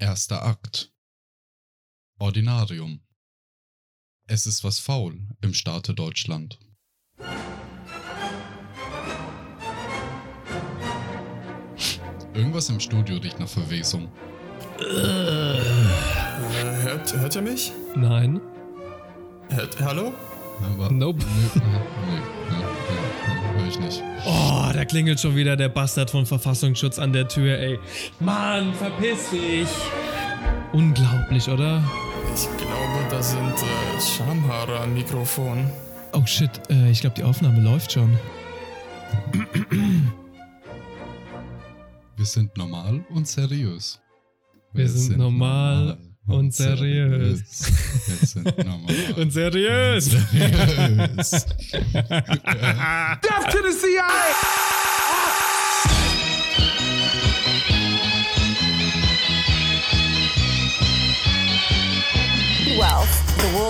Erster Akt. Ordinarium. Es ist was faul im Staate Deutschland. Irgendwas im Studio riecht nach Verwesung. Äh, hört, hört ihr mich? Nein. Hört, hallo? Aber Nope. Nö, nö, nö, hör ich nicht. Oh, da klingelt schon wieder der Bastard von Verfassungsschutz an der Tür, ey. Mann, verpiss dich. Unglaublich, oder? Ich glaube, da sind äh, Schamhaare am Mikrofon. Oh shit, äh, ich glaube, die Aufnahme läuft schon. Wir sind normal und seriös. Wir sind normal und seriös. Und seriös. seriös. Death to the CIA! wealth, the world's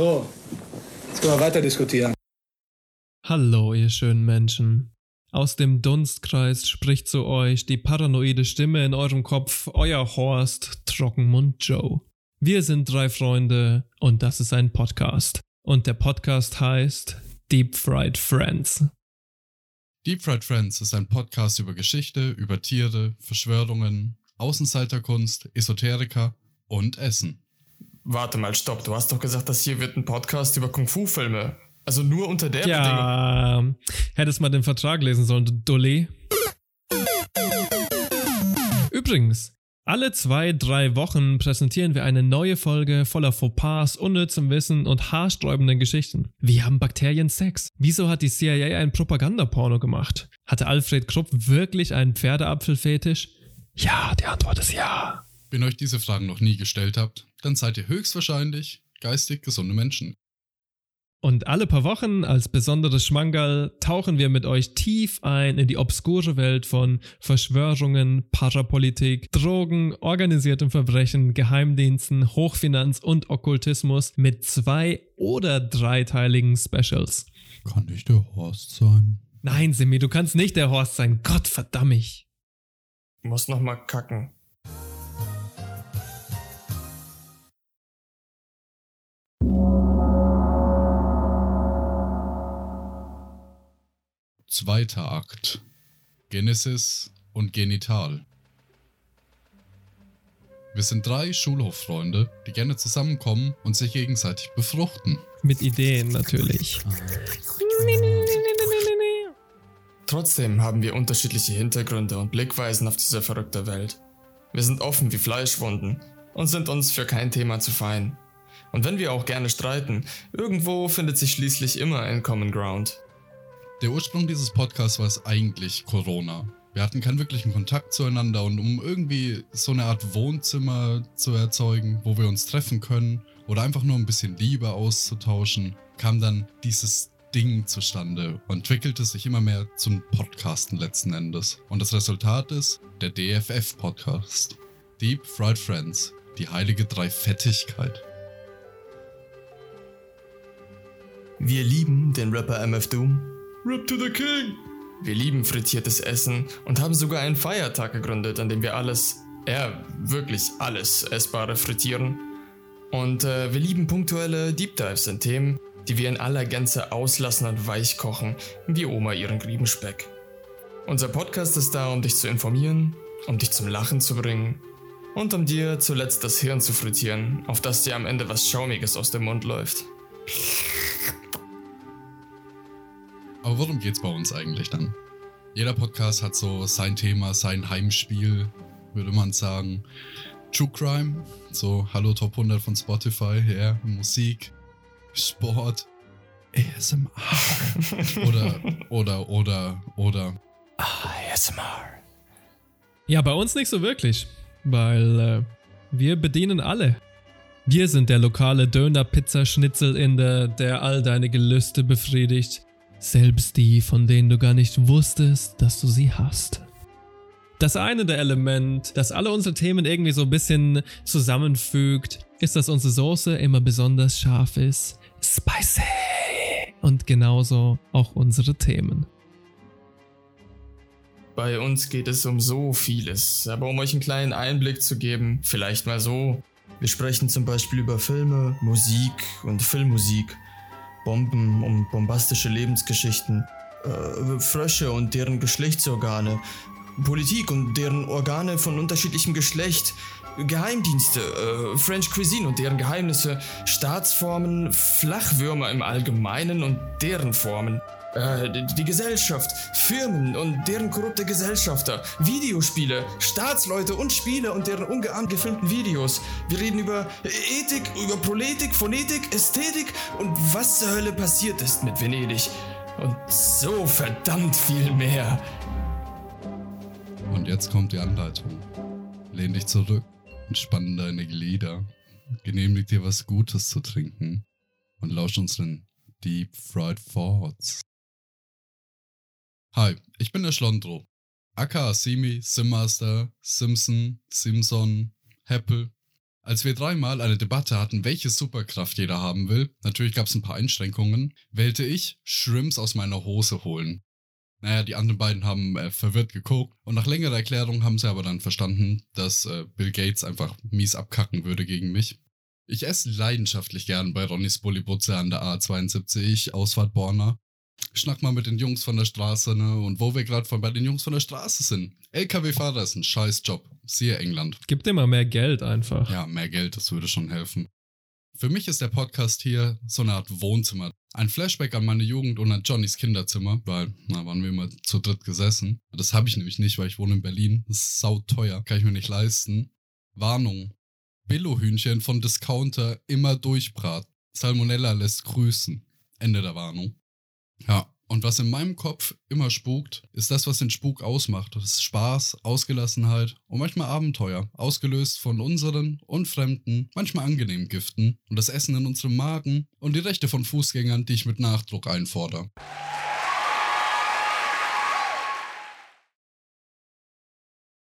so, jetzt können wir weiter diskutieren. Hallo, ihr schönen Menschen. Aus dem Dunstkreis spricht zu euch die paranoide Stimme in eurem Kopf, euer Horst Trockenmund Joe. Wir sind drei Freunde und das ist ein Podcast. Und der Podcast heißt Deep Fried Friends. Deep Fried Friends ist ein Podcast über Geschichte, über Tiere, Verschwörungen, Außenseiterkunst, Esoteriker und Essen. Warte mal, stopp. Du hast doch gesagt, das hier wird ein Podcast über Kung-Fu-Filme. Also nur unter der Bedingung. Ja, hättest mal den Vertrag lesen sollen, du Dulli. Übrigens, alle zwei, drei Wochen präsentieren wir eine neue Folge voller Fauxpas, unnützem Wissen und haarsträubenden Geschichten. Wie haben Bakterien Sex? Wieso hat die CIA ein Propagandaporno gemacht? Hatte Alfred Krupp wirklich einen Pferdeapfelfetisch? Ja, die Antwort ist ja. Wenn euch diese Fragen noch nie gestellt habt, dann seid ihr höchstwahrscheinlich geistig gesunde Menschen. Und alle paar Wochen als besonderes Schmankerl tauchen wir mit euch tief ein in die obskure Welt von Verschwörungen, Parapolitik, Drogen, organisiertem Verbrechen, Geheimdiensten, Hochfinanz und Okkultismus mit zwei- oder dreiteiligen Specials. Kann ich der Horst sein? Nein, Simi, du kannst nicht der Horst sein. Gott verdammt mich. Muss noch mal kacken. Zweiter Akt. Genesis und Genital. Wir sind drei Schulhoffreunde, die gerne zusammenkommen und sich gegenseitig befruchten. Mit Ideen natürlich. Trotzdem haben wir unterschiedliche Hintergründe und Blickweisen auf diese verrückte Welt. Wir sind offen wie Fleischwunden und sind uns für kein Thema zu fein. Und wenn wir auch gerne streiten, irgendwo findet sich schließlich immer ein Common Ground. Der Ursprung dieses Podcasts war es eigentlich Corona. Wir hatten keinen wirklichen Kontakt zueinander und um irgendwie so eine Art Wohnzimmer zu erzeugen, wo wir uns treffen können oder einfach nur ein bisschen Liebe auszutauschen, kam dann dieses Ding zustande und entwickelte sich immer mehr zum Podcasten letzten Endes. Und das Resultat ist der DFF-Podcast. Deep Fried Friends, die heilige Dreifettigkeit. Wir lieben den Rapper MF Doom. Rap to the King! Wir lieben frittiertes Essen und haben sogar einen Feiertag gegründet, an dem wir alles, ja, wirklich alles Essbare frittieren. Und äh, wir lieben punktuelle Deep Dives in Themen, die wir in aller Gänze auslassen und weich kochen, wie Oma ihren Griebenspeck. Unser Podcast ist da, um dich zu informieren, um dich zum Lachen zu bringen und um dir zuletzt das Hirn zu frittieren, auf das dir am Ende was Schaumiges aus dem Mund läuft. Aber worum geht's bei uns eigentlich dann? Jeder Podcast hat so sein Thema, sein Heimspiel, würde man sagen. True Crime, so Hallo Top 100 von Spotify, ja, Musik, Sport, ASMR. oder, oder, oder, oder. ASMR. Ja, bei uns nicht so wirklich, weil äh, wir bedienen alle. Wir sind der lokale Döner-Pizza-Schnitzel-Inder, der all deine Gelüste befriedigt. Selbst die, von denen du gar nicht wusstest, dass du sie hast. Das eine der Element, das alle unsere Themen irgendwie so ein bisschen zusammenfügt, ist, dass unsere Soße immer besonders scharf ist. Spicy! Und genauso auch unsere Themen. Bei uns geht es um so vieles, aber um euch einen kleinen Einblick zu geben, vielleicht mal so. Wir sprechen zum Beispiel über Filme, Musik und Filmmusik, Bomben und bombastische Lebensgeschichten, äh, Frösche und deren Geschlechtsorgane, Politik und deren Organe von unterschiedlichem Geschlecht, Geheimdienste, äh, French Cuisine und deren Geheimnisse, Staatsformen, Flachwürmer im Allgemeinen und deren Formen. Äh, die, Gesellschaft, Firmen und deren korrupte Gesellschafter, Videospiele, Staatsleute und Spiele und deren ungeahnt gefilmten Videos. Wir reden über Ethik, über Proletik, Phonetik, Ästhetik und was zur Hölle passiert ist mit Venedig. Und so verdammt viel mehr. Und jetzt kommt die Anleitung. Lehn dich zurück, entspann deine Glieder, genehmig dir was Gutes zu trinken und lausch unseren Deep Fried Thoughts. Hi, ich bin der Schlondro. aka Simi, Simmaster, Simpson, Simson, Heppel. Als wir dreimal eine Debatte hatten, welche Superkraft jeder haben will, natürlich gab es ein paar Einschränkungen, wählte ich Shrimps aus meiner Hose holen. Naja, die anderen beiden haben äh, verwirrt geguckt und nach längerer Erklärung haben sie aber dann verstanden, dass äh, Bill Gates einfach mies abkacken würde gegen mich. Ich esse leidenschaftlich gern bei Ronnys Bullibutze an der A72, Ausfahrt Borna schnack mal mit den Jungs von der Straße, ne? Und wo wir gerade bei den Jungs von der Straße sind. LKW-Fahrer ist ein scheiß Job. Siehe England. Gib dir mal mehr Geld einfach. Ja, mehr Geld, das würde schon helfen. Für mich ist der Podcast hier so eine Art Wohnzimmer. Ein Flashback an meine Jugend und an Johnnys Kinderzimmer, weil, na, waren wir immer zu dritt gesessen. Das habe ich nämlich nicht, weil ich wohne in Berlin. Das ist sauteuer, kann ich mir nicht leisten. Warnung. Billohühnchen von Discounter immer durchbrat. Salmonella lässt grüßen. Ende der Warnung. Ja, und was in meinem Kopf immer spukt, ist das, was den Spuk ausmacht. Das ist Spaß, Ausgelassenheit und manchmal Abenteuer, ausgelöst von unseren und fremden, manchmal angenehmen Giften und das Essen in unserem Magen und die Rechte von Fußgängern, die ich mit Nachdruck einfordere.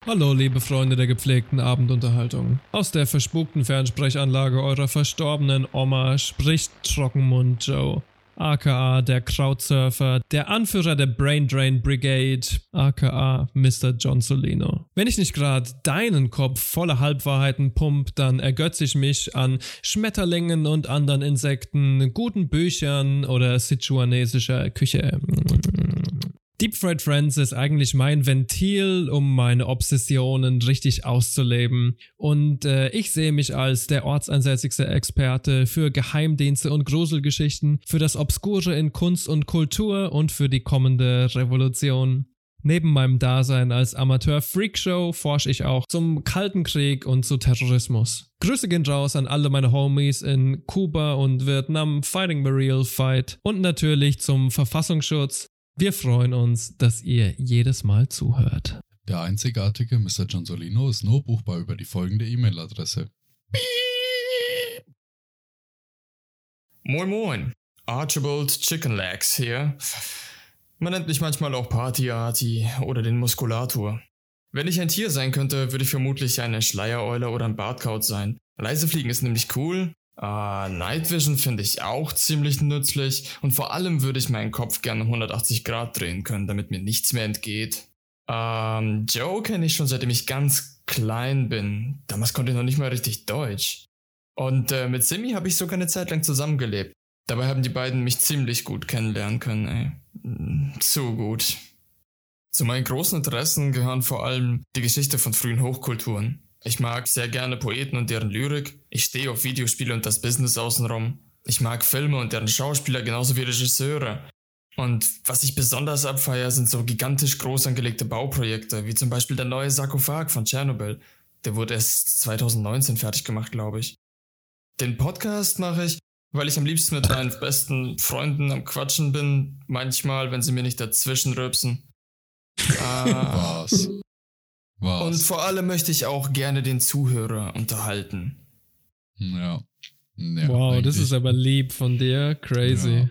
Hallo, liebe Freunde der gepflegten Abendunterhaltung. Aus der verspukten Fernsprechanlage eurer verstorbenen Oma spricht Trockenmund Joe aka der Crowdsurfer, der Anführer der Brain Drain Brigade, aka Mr. John Solino. Wenn ich nicht gerade deinen Kopf voller Halbwahrheiten pump, dann ergötze ich mich an Schmetterlingen und anderen Insekten, guten Büchern oder sichuanesischer Küche. Deep Fried Friends ist eigentlich mein Ventil, um meine Obsessionen richtig auszuleben. Und äh, ich sehe mich als der ortsansässigste Experte für Geheimdienste und Gruselgeschichten, für das Obskure in Kunst und Kultur und für die kommende Revolution. Neben meinem Dasein als Amateur-Freakshow forsche ich auch zum Kalten Krieg und zu Terrorismus. Grüße gehen raus an alle meine Homies in Kuba und Vietnam Fighting the Real Fight und natürlich zum Verfassungsschutz, wir freuen uns, dass ihr jedes Mal zuhört. Der einzigartige Mr. John Solino ist nur buchbar über die folgende E-Mail-Adresse. Moin Moin, Archibald Chicken Legs hier. Man nennt mich manchmal auch Party Arty oder den Muskulator. Wenn ich ein Tier sein könnte, würde ich vermutlich eine Schleiereule oder ein Bartkauz sein. Leise fliegen ist nämlich cool, Uh, Night Vision finde ich auch ziemlich nützlich und vor allem würde ich meinen Kopf gerne um 180 Grad drehen können, damit mir nichts mehr entgeht. Ähm, Joe kenne ich schon seitdem ich ganz klein bin. Damals konnte ich noch nicht mal richtig Deutsch. Und äh, mit Simi habe ich sogar eine Zeit lang zusammengelebt. Dabei haben die beiden mich ziemlich gut kennenlernen können, ey. Mm, zu gut. Zu meinen großen Interessen gehören vor allem die Geschichte von frühen Hochkulturen. Ich mag sehr gerne Poeten und deren Lyrik. Ich stehe auf Videospiele und das Business außenrum. Ich mag Filme und deren Schauspieler genauso wie Regisseure. Und was ich besonders abfeiere, sind so gigantisch groß angelegte Bauprojekte, wie zum Beispiel der neue Sarkophag von Tschernobyl. Der wurde erst 2019 fertig gemacht, glaube ich. Den Podcast mache ich, Weil ich am liebsten mit meinen besten Freunden am Quatschen bin, manchmal, wenn sie mir nicht dazwischen rülpsen. Ah. Was? Was? Und vor allem möchte ich auch gerne den Zuhörer unterhalten. Ja. ja wow, das eigentlich. ist aber lieb von dir. Crazy.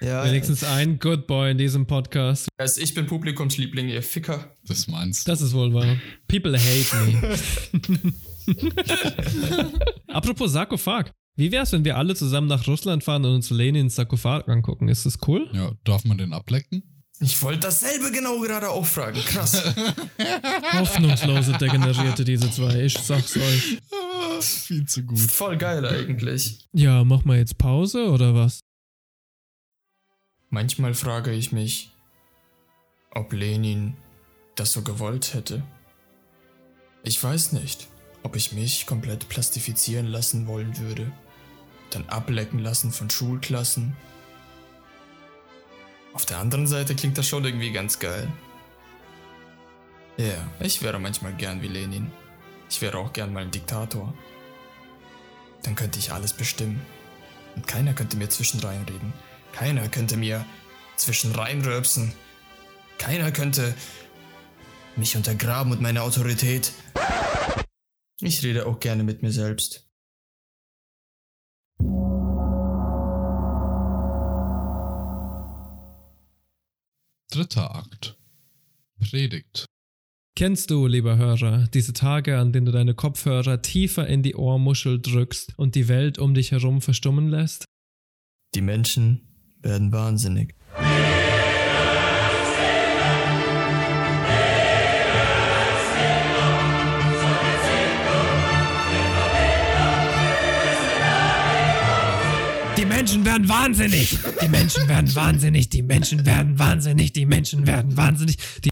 Ja, Wenigstens ein Good Boy in diesem Podcast. Also ich bin Publikumsliebling, ihr Ficker. Das meinst du? Das ist wohl wahr. People hate me. Apropos Sarkophag. Wie wär's, wenn wir alle zusammen nach Russland fahren und uns Lenins Sarkophag angucken? Ist das cool? Ja, darf man den ablecken? Ich wollte dasselbe genau gerade auch fragen. Krass. Hoffnungslose Degenerierte, diese zwei. Ich sag's euch. Viel zu gut. Voll geil eigentlich. Ja, mach mal jetzt Pause oder was? Manchmal frage ich mich, ob Lenin das so gewollt hätte. Ich weiß nicht, ob ich mich komplett plastifizieren lassen wollen würde, dann ablecken lassen von Schulklassen. Auf der anderen Seite klingt das schon irgendwie ganz geil. Ja, ich wäre manchmal gern wie Lenin. Ich wäre auch gern mal ein Diktator. Dann könnte ich alles bestimmen. Und keiner könnte mir zwischen reinreden. Keiner könnte mir zwischen reinrülpsen. Keiner könnte mich untergraben und meine Autorität. Ich rede auch gerne mit mir selbst. Dritter Akt. Predigt. Kennst du, lieber Hörer, diese Tage, an denen du deine Kopfhörer tiefer in die Ohrmuschel drückst und die Welt um dich herum verstummen lässt? Die Menschen werden wahnsinnig. Menschen werden wahnsinnig! Die Menschen werden wahnsinnig! Die Menschen werden wahnsinnig! Die Menschen werden wahnsinnig! Die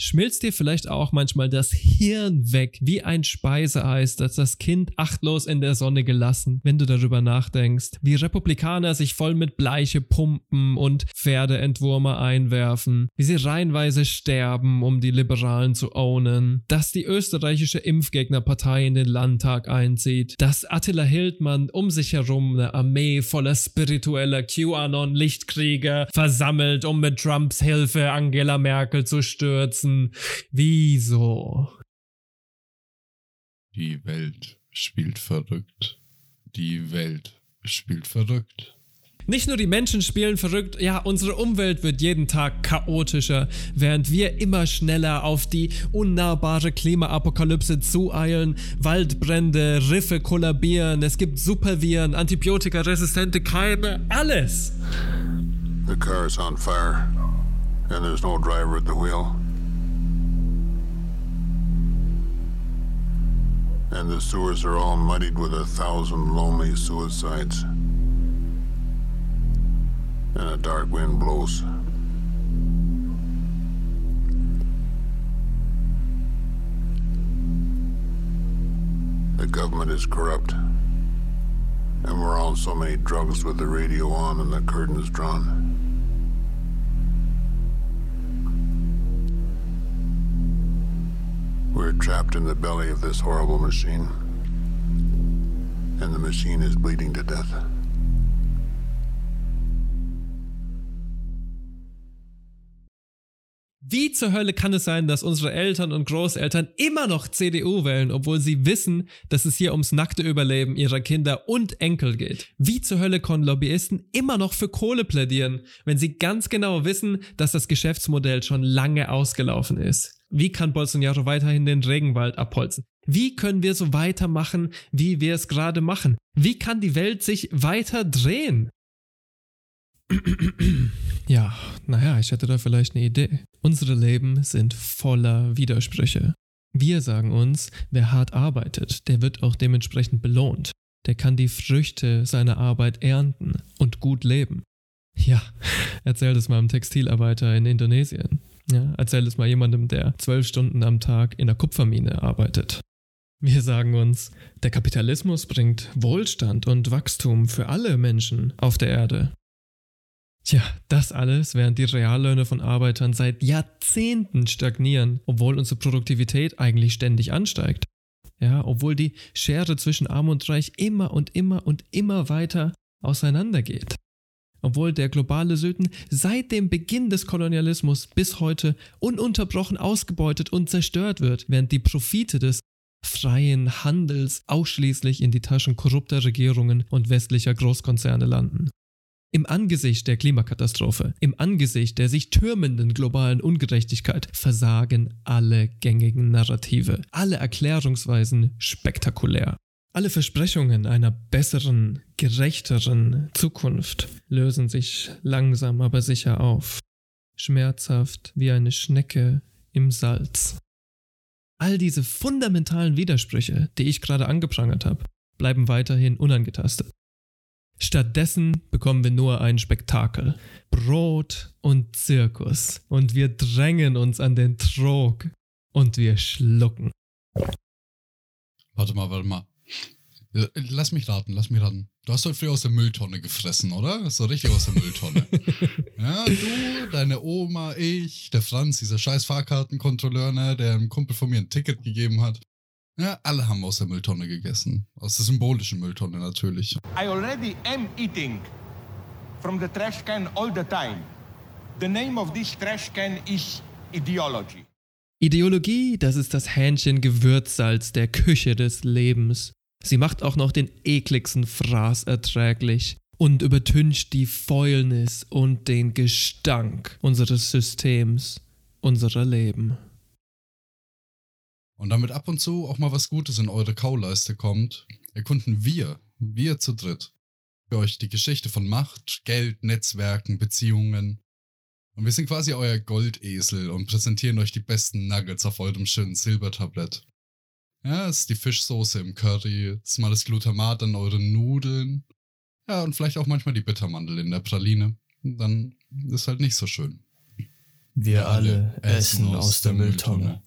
Schmilzt dir vielleicht auch manchmal das Hirn weg wie ein Speiseeis, das das Kind achtlos in der Sonne gelassen, wenn du darüber nachdenkst, wie Republikaner sich voll mit Bleiche pumpen und Pferdeentwurmer einwerfen, wie sie reihenweise sterben, um die Liberalen zu ownen, dass die österreichische Impfgegnerpartei in den Landtag einzieht, dass Attila Hildmann um sich herum eine Armee voller spiritueller QAnon-Lichtkrieger versammelt, um mit Trumps Hilfe Angela Merkel zu stürzen. Wieso? Die Welt spielt verrückt. Die Welt spielt verrückt. Nicht nur die Menschen spielen verrückt, ja, unsere Umwelt wird jeden Tag chaotischer, während wir immer schneller auf die unnahbare Klimaapokalypse zueilen, Waldbrände, Riffe kollabieren, es gibt Superviren, antibiotikaresistente Keime, alles. The car is on fire, and there's no driver at the wheel. And the sewers are all muddied with a thousand lonely suicides. And a dark wind blows. The government is corrupt. And we're on so many drugs with the radio on and the curtains drawn. We're trapped in the belly of this horrible machine. And the machine is bleeding to death. Wie zur Hölle kann es sein, dass unsere Eltern und Großeltern immer noch CDU wählen, obwohl sie wissen, dass es hier ums nackte Überleben ihrer Kinder und Enkel geht? Wie zur Hölle können Lobbyisten immer noch für Kohle plädieren, wenn sie ganz genau wissen, dass das Geschäftsmodell schon lange ausgelaufen ist? Wie kann Bolsonaro weiterhin den Regenwald abholzen? Wie können wir so weitermachen, wie wir es gerade machen? Wie kann die Welt sich weiter drehen? Ja, naja, ich hätte da vielleicht eine Idee. Unsere Leben sind voller Widersprüche. Wir sagen uns, wer hart arbeitet, der wird auch dementsprechend belohnt. Der kann die Früchte seiner Arbeit ernten und gut leben. Ja, erzähl das mal einem Textilarbeiter in Indonesien. Ja, erzähl es mal jemandem, der zwölf Stunden am Tag in der Kupfermine arbeitet. Wir sagen uns, der Kapitalismus bringt Wohlstand und Wachstum für alle Menschen auf der Erde. Tja, das alles, während die Reallöhne von Arbeitern seit Jahrzehnten stagnieren, obwohl unsere Produktivität eigentlich ständig ansteigt. Ja, obwohl die Schere zwischen Arm und Reich immer und immer und immer weiter auseinandergeht. Obwohl der globale Süden seit dem Beginn des Kolonialismus bis heute ununterbrochen ausgebeutet und zerstört wird, während die Profite des freien Handels ausschließlich in die Taschen korrupter Regierungen und westlicher Großkonzerne landen. Im Angesicht der Klimakatastrophe, im Angesicht der sich türmenden globalen Ungerechtigkeit versagen alle gängigen Narrative, alle Erklärungsweisen spektakulär. Alle Versprechungen einer besseren, gerechteren Zukunft lösen sich langsam aber sicher auf, schmerzhaft wie eine Schnecke im Salz. All diese fundamentalen Widersprüche, die ich gerade angeprangert habe, bleiben weiterhin unangetastet. Stattdessen bekommen wir nur ein Spektakel. Brot und Zirkus. Und wir drängen uns an den Trog. Und wir schlucken. Warte mal, warte mal. Lass mich raten, lass mich raten. Du hast heute früh aus der Mülltonne gefressen, oder? So richtig aus der Mülltonne. ja, du, deine Oma, ich, der Franz, dieser scheiß Fahrkartenkontrolleur, ne, der einem Kumpel von mir ein Ticket gegeben hat. Ja, alle haben aus der Mülltonne gegessen. Aus der symbolischen Mülltonne natürlich. I already am eating from the trash can all the time. The name of this trash can is ideology. Ideologie, das ist das Hähnchen Gewürzsalz der Küche des Lebens. Sie macht auch noch den ekligsten Fraß erträglich und übertüncht die Fäulnis und den Gestank unseres Systems, unserer Leben. Und damit ab und zu auch mal was Gutes in eure Kauleiste kommt, erkunden wir, wir zu dritt, für euch die Geschichte von Macht, Geld, Netzwerken, Beziehungen. Und wir sind quasi euer Goldesel und präsentieren euch die besten Nuggets auf eurem schönen Silbertablett. Ja, ist die Fischsoße im Curry, es ist mal das Glutamat an euren Nudeln. Ja, und vielleicht auch manchmal die Bittermandel in der Praline. Dann ist halt nicht so schön. Wir, wir alle essen aus, aus der, der Mülltonne. Mülltonne.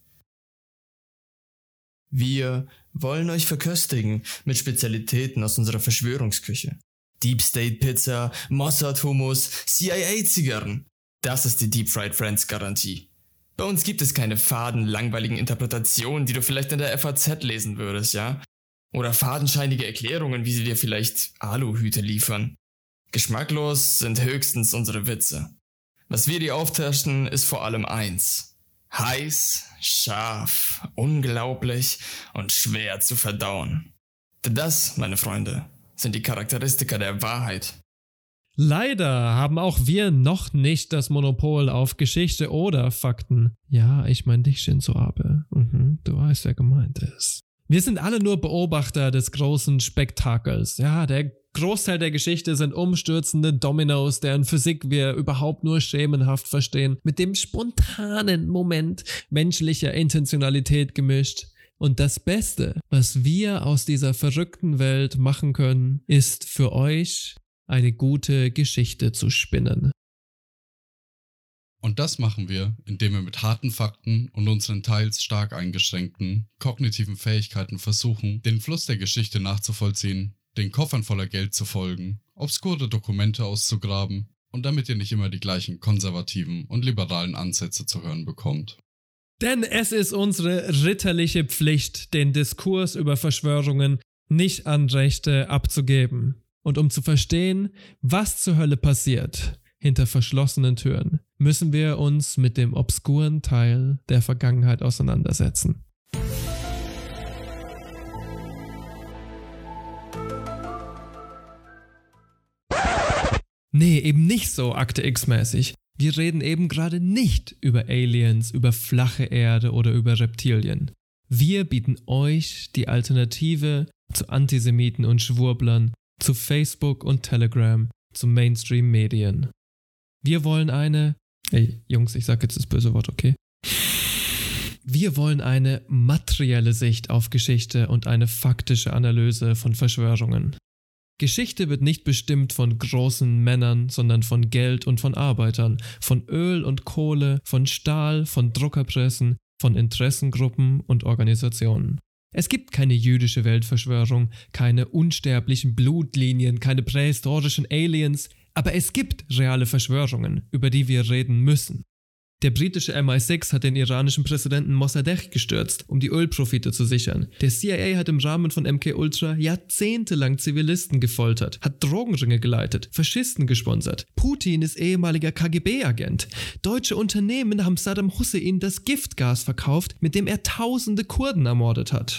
Wir wollen euch verköstigen mit Spezialitäten aus unserer Verschwörungsküche. Deep State Pizza, Mossad Hummus, CIA Zigarren. Das ist die Deep Fried Friends Garantie. Bei uns gibt es keine faden, langweiligen Interpretationen, die du vielleicht in der FAZ lesen würdest, ja? Oder fadenscheinige Erklärungen, wie sie dir vielleicht Aluhüte liefern. Geschmacklos sind höchstens unsere Witze. Was wir dir auftischen, ist vor allem eins. Heiß, scharf, unglaublich und schwer zu verdauen. Denn das, meine Freunde, sind die Charakteristika der Wahrheit. Leider haben auch wir noch nicht das Monopol auf Geschichte oder Fakten. Ja, ich meine dich, Shinzo Abe. Mhm, du weißt, wer gemeint ist. Wir sind alle nur Beobachter des großen Spektakels. Ja, der Großteil der Geschichte sind umstürzende Dominos, deren Physik wir überhaupt nur schemenhaft verstehen, mit dem spontanen Moment menschlicher Intentionalität gemischt. Und das Beste, was wir aus dieser verrückten Welt machen können, ist für euch eine gute Geschichte zu spinnen. Und das machen wir, indem wir mit harten Fakten und unseren teils stark eingeschränkten kognitiven Fähigkeiten versuchen, den Fluss der Geschichte nachzuvollziehen den Koffern voller Geld zu folgen, obskure Dokumente auszugraben und damit ihr nicht immer die gleichen konservativen und liberalen Ansätze zu hören bekommt. Denn es ist unsere ritterliche Pflicht, den Diskurs über Verschwörungen nicht an Rechte abzugeben. Und um zu verstehen, was zur Hölle passiert hinter verschlossenen Türen, müssen wir uns mit dem obskuren Teil der Vergangenheit auseinandersetzen. Nee, eben nicht so Akte X-mäßig. Wir reden eben gerade nicht über Aliens, über flache Erde oder über Reptilien. Wir bieten euch die Alternative zu Antisemiten und Schwurblern, zu Facebook und Telegram, zu Mainstream-Medien. Wir wollen eine. Ey, Jungs, ich sag jetzt das böse Wort, okay? Wir wollen eine materielle Sicht auf Geschichte und eine faktische Analyse von Verschwörungen. Geschichte wird nicht bestimmt von großen Männern, sondern von Geld und von Arbeitern, von Öl und Kohle, von Stahl, von Druckerpressen, von Interessengruppen und Organisationen. Es gibt keine jüdische Weltverschwörung, keine unsterblichen Blutlinien, keine prähistorischen Aliens, aber es gibt reale Verschwörungen, über die wir reden müssen. Der britische MI6 hat den iranischen Präsidenten Mossadegh gestürzt, um die Ölprofite zu sichern. Der CIA hat im Rahmen von MK Ultra jahrzehntelang Zivilisten gefoltert, hat Drogenringe geleitet, Faschisten gesponsert. Putin ist ehemaliger KGB-Agent. Deutsche Unternehmen haben Saddam Hussein das Giftgas verkauft, mit dem er tausende Kurden ermordet hat.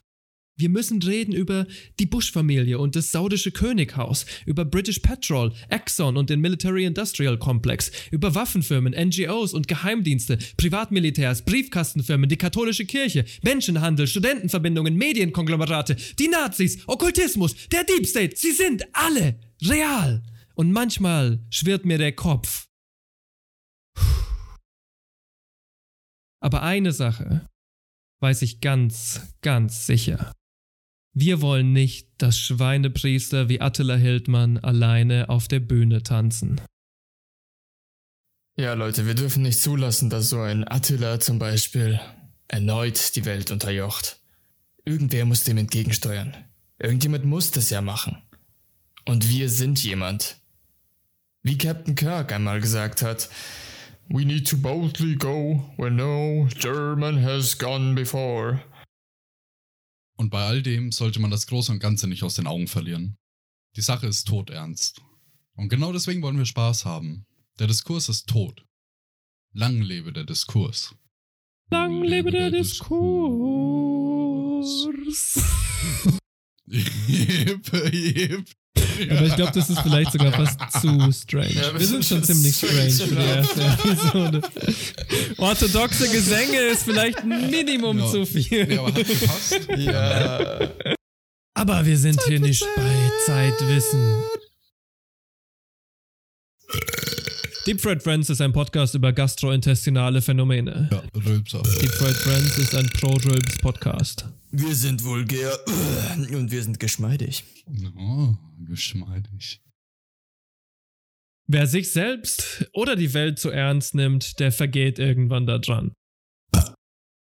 Wir müssen reden über die Bush-Familie und das saudische Könighaus, über British Petrol, Exxon und den Military Industrial Complex, über Waffenfirmen, NGOs und Geheimdienste, Privatmilitärs, Briefkastenfirmen, die katholische Kirche, Menschenhandel, Studentenverbindungen, Medienkonglomerate, die Nazis, Okkultismus, der Deep State. Sie sind alle real. Und manchmal schwirrt mir der Kopf. Aber eine Sache weiß ich ganz, ganz sicher. Wir wollen nicht, dass Schweinepriester wie Attila Hildmann alleine auf der Bühne tanzen. Ja, Leute, wir dürfen nicht zulassen, dass so ein Attila zum Beispiel erneut die Welt unterjocht. Irgendwer muss dem entgegensteuern. Irgendjemand muss das ja machen. Und wir sind jemand. Wie Captain Kirk einmal gesagt hat, We need to boldly go where no German has gone before. Und bei all dem sollte man das Große und Ganze nicht aus den Augen verlieren. Die Sache ist todernst. Und genau deswegen wollen wir Spaß haben. Der Diskurs ist tot. Lang lebe der Diskurs. Lang lebe der, der Diskurs. jep, jep. Aber ich glaube, das ist vielleicht sogar fast zu strange. Ja, wir sind schon ziemlich strange für die erste Episode. Orthodoxe Gesänge ist vielleicht Minimum ja. zu viel. Ja, aber hat gepasst. Ja. Aber wir sind hier nicht bei Zeitwissen. Deep Fried Friends ist ein Podcast über gastrointestinale Phänomene. Ja, Rülpsaft. Deep Fried Friends ist ein Pro-Rülps-Podcast. Wir sind vulgär und wir sind geschmeidig. Oh, geschmeidig. Wer sich selbst oder die Welt zu ernst nimmt, der vergeht irgendwann daran.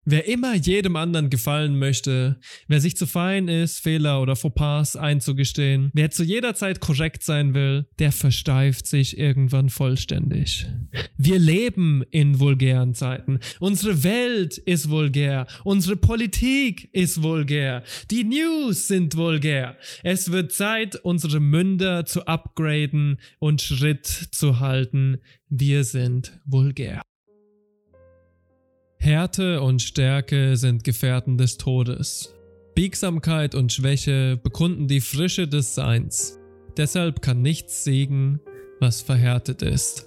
Wer immer jedem anderen gefallen möchte, wer sich zu fein ist, Fehler oder Fauxpas einzugestehen, wer zu jeder Zeit korrekt sein will, der versteift sich irgendwann vollständig. Wir leben in vulgären Zeiten. Unsere Welt ist vulgär. Unsere Politik ist vulgär. Die News sind vulgär. Es wird Zeit, unsere Münder zu upgraden und Schritt zu halten. Wir sind vulgär. Härte und Stärke sind Gefährten des Todes. Biegsamkeit und Schwäche bekunden die Frische des Seins. Deshalb kann nichts siegen, was verhärtet ist.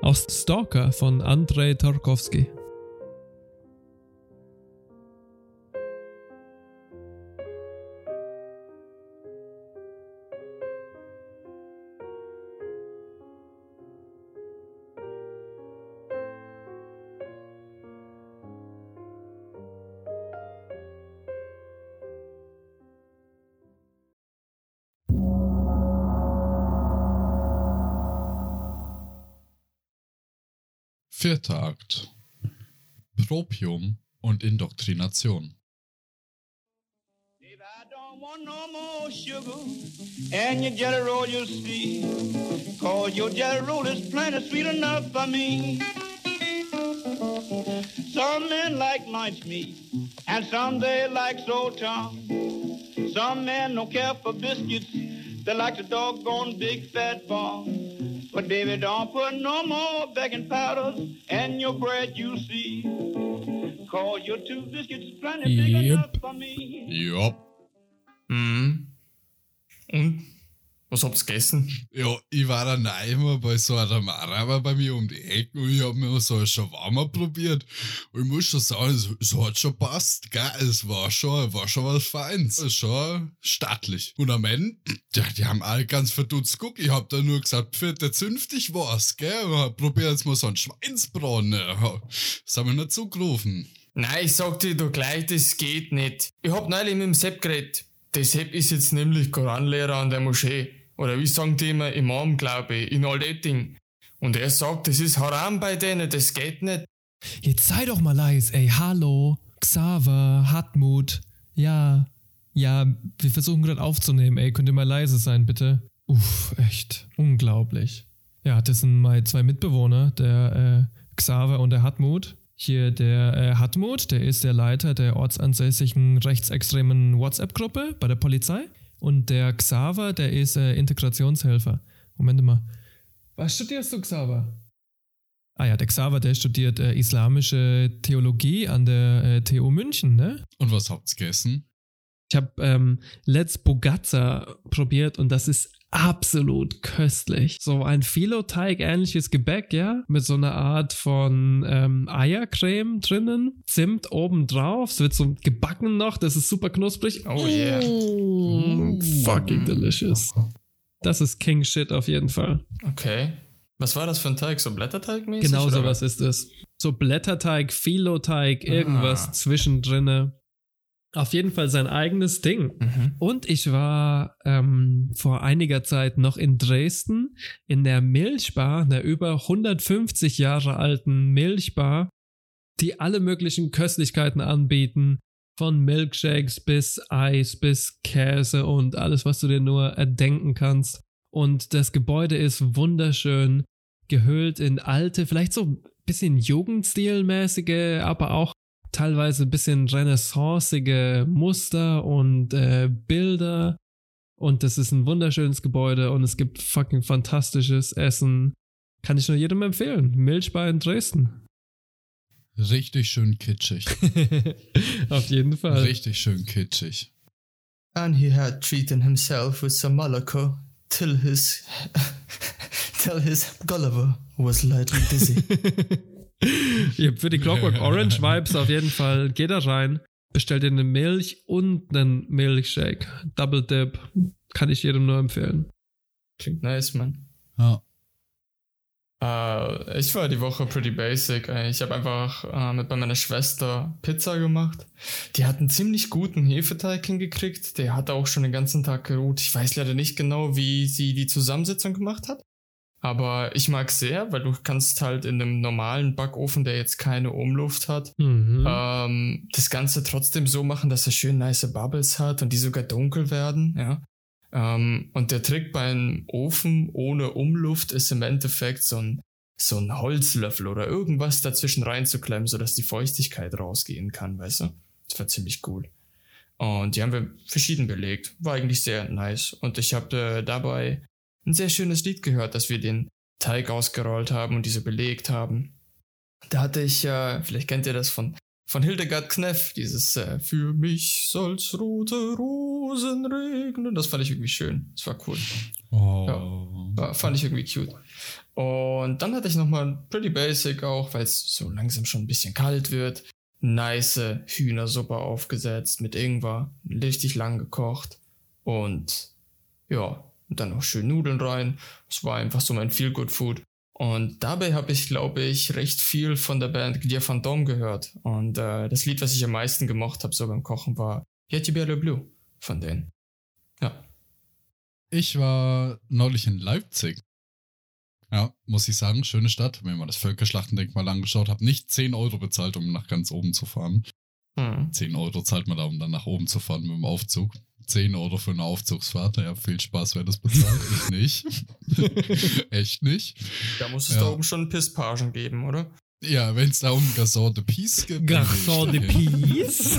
Aus Stalker von Andrei Tarkovsky. Vierter Akt. Propium und Indoktrination. want no more sugar and your jelly roll see. Cause your jelly is plenty sweet enough for me. Some men like nice meat and some they like so tough some men don't care for biscuits. They like the doggone big fat bar But baby, don't put no more baking powders in your bread, you see. Cause your two biscuits plenty big yep. enough for me. Yep. Mhm. Und? Was habt's gegessen? Ja, ich war dann einmal bei so einer Marama bei mir um die Ecke und ich hab mir so ein Shawarma probiert. Und ich muss schon sagen, es, es hat schon passt, gell? Es war schon, war schon was Feins. Es ist schon stattlich. Und am Ende, ja, die haben alle ganz verdutzt geguckt. Ich hab da nur gesagt, vierte zünftig war's, gell? Und probier jetzt mal so ein Schweinsbraten. Das haben wir nicht zugerufen. Nein, ich sag dir doch gleich, das geht nicht. Ich hab neulich mit dem Sepp geredet. Der Sepp ist jetzt nämlich Koranlehrer an der Moschee oder wie sagen die immer, Imam, glaube ich, in Altetting. Und er sagt, das ist Haram bei denen, das geht nicht. Jetzt sei doch mal leise, ey, hallo, Xaver, Hartmut, ja, ja, wir versuchen gerade aufzunehmen, ey, könnt ihr mal leise sein, bitte? Uff, echt, unglaublich. Ja, das sind meine zwei Mitbewohner, der äh, Xaver und der Hartmut. Hier der äh, Hartmut, der ist der Leiter der ortsansässigen rechtsextremen WhatsApp-Gruppe bei der Polizei. Und der Xaver, der ist äh, Integrationshelfer. Moment mal. Was studierst du, Xaver? Ah ja, der Xaver, der studiert äh, islamische Theologie an der äh, TU München, ne? Und was habt's gegessen? Ich habe ähm, Let's Bugazza probiert und das ist absolut köstlich. So ein Filoteig ähnliches Gebäck, ja, mit so einer Art von ähm, Eiercreme drinnen, Zimt oben drauf, es wird so gebacken noch, das ist super knusprig. Oh yeah. Mm, fucking delicious. Das ist King Shit auf jeden Fall. Okay. Was war das für ein Teig? So Blätterteig-mäßig? Genau sowas ist es. So Blätterteig, Filoteig, irgendwas Ah. zwischendrinne. Auf jeden Fall sein eigenes Ding. Mhm. Und ich war ähm, vor einiger Zeit noch in Dresden in der Milchbar, einer über 150 Jahre alten Milchbar, die alle möglichen Köstlichkeiten anbieten. Von Milkshakes bis Eis bis Käse und alles, was du dir nur erdenken kannst. Und das Gebäude ist wunderschön, gehüllt in alte, vielleicht so ein bisschen Jugendstilmäßige, aber auch teilweise ein bisschen renaissancige Muster und äh, Bilder. Und das ist ein wunderschönes Gebäude und es gibt fucking fantastisches Essen. Kann ich nur jedem empfehlen. Milchbar in Dresden. Richtig schön kitschig. Auf jeden Fall. Richtig schön kitschig. And he had treated himself with some Malako till his till his Gulliver was lightly dizzy. Für die Clockwork Orange Vibes auf jeden Fall. Geht da rein, bestellt dir eine Milch und einen Milkshake. Double Dip. Kann ich jedem nur empfehlen. Klingt nice, man. Ja. Äh, ich war die Woche pretty basic. Ich habe einfach äh, mit bei meiner Schwester Pizza gemacht. Die hat einen ziemlich guten Hefeteig hingekriegt. Der hat auch schon den ganzen Tag geruht. Ich weiß leider nicht genau, wie sie die Zusammensetzung gemacht hat. Aber ich mag sehr, weil du kannst halt in einem normalen Backofen, der jetzt keine Umluft hat, Mhm. ähm, das Ganze trotzdem so machen, dass er schön nice Bubbles hat und die sogar dunkel werden, ja. Ähm, und der Trick beim Ofen ohne Umluft ist im Endeffekt so ein, so ein Holzlöffel oder irgendwas dazwischen reinzuklemmen, sodass die Feuchtigkeit rausgehen kann, weißt du? Das war ziemlich cool. Und die haben wir verschieden belegt. War eigentlich sehr nice. Und ich habe äh, dabei ein sehr schönes Lied gehört, dass wir den Teig ausgerollt haben und diese belegt haben. Da hatte ich, äh, vielleicht kennt ihr das von, von Hildegard Kneff, dieses äh, Für mich soll's rote Rosen regnen. Das fand ich irgendwie schön. Das war cool. Oh. War, fand ich irgendwie cute. Und dann hatte ich nochmal Pretty Basic auch, weil es so langsam schon ein bisschen kalt wird. Nice Hühnersuppe aufgesetzt mit Ingwer, richtig lang gekocht. Und ja, und dann noch schön Nudeln rein. Es war einfach so mein Feel-Good-Food. Und dabei habe ich, glaube ich, recht viel von der Band van Dom gehört. Und äh, das Lied, was ich am meisten gemocht habe, so beim Kochen, war Yeti Belle Blue von denen. Ja. Ich war neulich in Leipzig. Ja, muss ich sagen, schöne Stadt. Wenn man das Völkerschlachtendenkmal angeschaut habe, nicht 10 Euro bezahlt, um nach ganz oben zu fahren. Hm. 10 Euro zahlt man da, um dann nach oben zu fahren mit dem Aufzug. 10 Euro für eine Aufzugsfahrt. Ja, viel Spaß, wer das bezahlt. ich nicht. Echt nicht. Da muss es Ja. da oben schon Pispagen geben, oder? Ja, wenn es da um Garçon de Peace gibt. dann Garçon de Peace?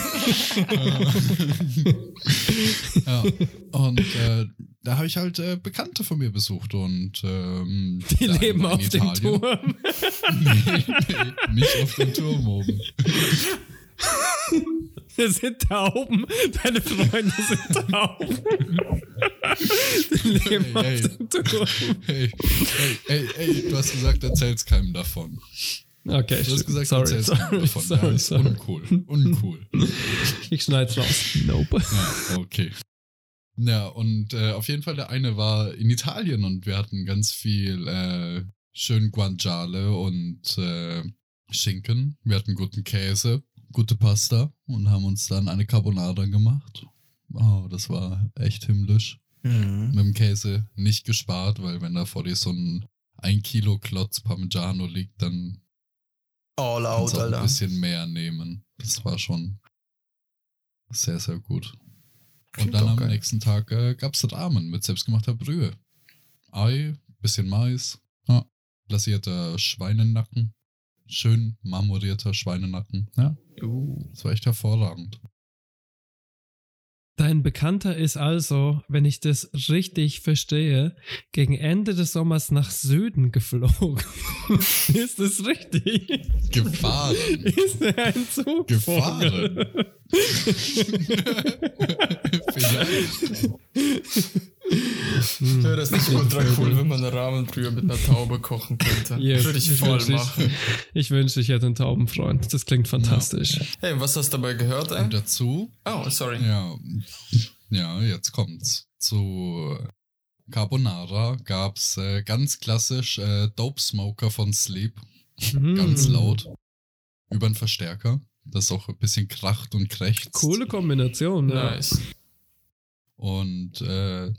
ja, und äh, da habe ich halt äh, Bekannte von mir besucht und ähm, Die leben auf dem Italien. Turm. nee, nee, nicht auf dem Turm oben. Das sind Tauben. Deine Freunde sind Tauben. Leben Hey, hey. Hey, hey, hey, du hast gesagt, erzähl's keinem davon. Okay, Du hast gesagt, sorry, erzähl's sorry, keinem davon. sorry, ja, ist sorry. uncool. Uncool. Ich schneid's raus. Nope. Ja, okay. Ja, und äh, auf jeden Fall der eine war in Italien und wir hatten ganz viel äh, schön Guanciale und äh, Schinken. Wir hatten guten Käse, gute Pasta und haben uns dann eine Carbonara gemacht. Oh, das war echt himmlisch. Mit dem Käse nicht gespart, weil wenn da vor dir so ein ein Kilo Klotz Parmigiano liegt, dann All out, du auch ein Alter. bisschen mehr nehmen. Das war schon sehr, sehr gut. Und Klingt dann auch am geil. nächsten Tag äh, gab es Ramen mit selbstgemachter Brühe. Ei, bisschen Mais, ja, glasierter Schweinenacken, schön marmorierter Schweinenacken. Ja, Uh. das war echt hervorragend. Dein Bekannter ist also, wenn ich das richtig verstehe, gegen Ende des Sommers nach Süden geflogen. ist das richtig? Gefahren. Ist er ein Zugvogel? Gefahren. Vielleicht. Wäre das nicht ultra cool, wenn man Rahmenbrühe mit einer Taube kochen könnte? Yes, Würde ich voll wünschte, machen. Ich, ich wünschte, ich hätte einen Taubenfreund. Das klingt fantastisch. Hey, was hast du dabei gehört, ey? Und dazu, Oh, sorry. ja, ja, jetzt kommt's. Zu Carbonara gab's äh, ganz klassisch äh, Dope Smoker von Sleep. Mm. Ganz laut. Über einen Verstärker. Das auch ein bisschen kracht und krächzt. Coole Kombination, ja. Nice. Und äh,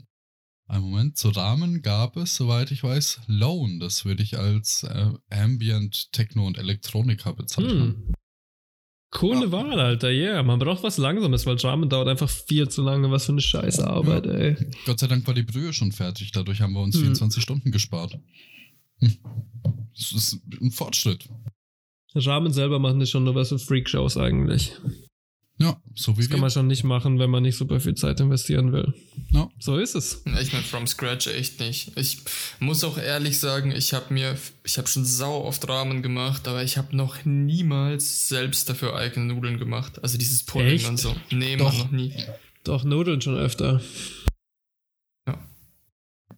einen Moment, zu Rahmen gab es, soweit ich weiß, Lone. Das würde ich als äh, Ambient, Techno und Elektronika bezeichnen. Hm. Coole Wahl, Alter, yeah. Man braucht was Langsames, weil Ramen dauert einfach viel zu lange. Was für eine scheiße Arbeit, ey. Gott sei Dank war die Brühe schon fertig. Dadurch haben wir uns Hm. 24 Stunden gespart. Hm. Das ist ein Fortschritt. Ramen selber machen ist schon nur was für Freakshows eigentlich. Ja, so wie Das kann wir. man schon nicht machen, wenn man nicht super viel Zeit investieren will. Ja. So ist es. Ich meine, from scratch echt nicht. Ich muss auch ehrlich sagen, ich habe mir, ich habe schon sau oft Ramen gemacht, aber ich habe noch niemals selbst dafür eigene Nudeln gemacht. Also dieses Echt? und so. Nee, Doch. Mann, noch nie. Doch, Nudeln schon öfter.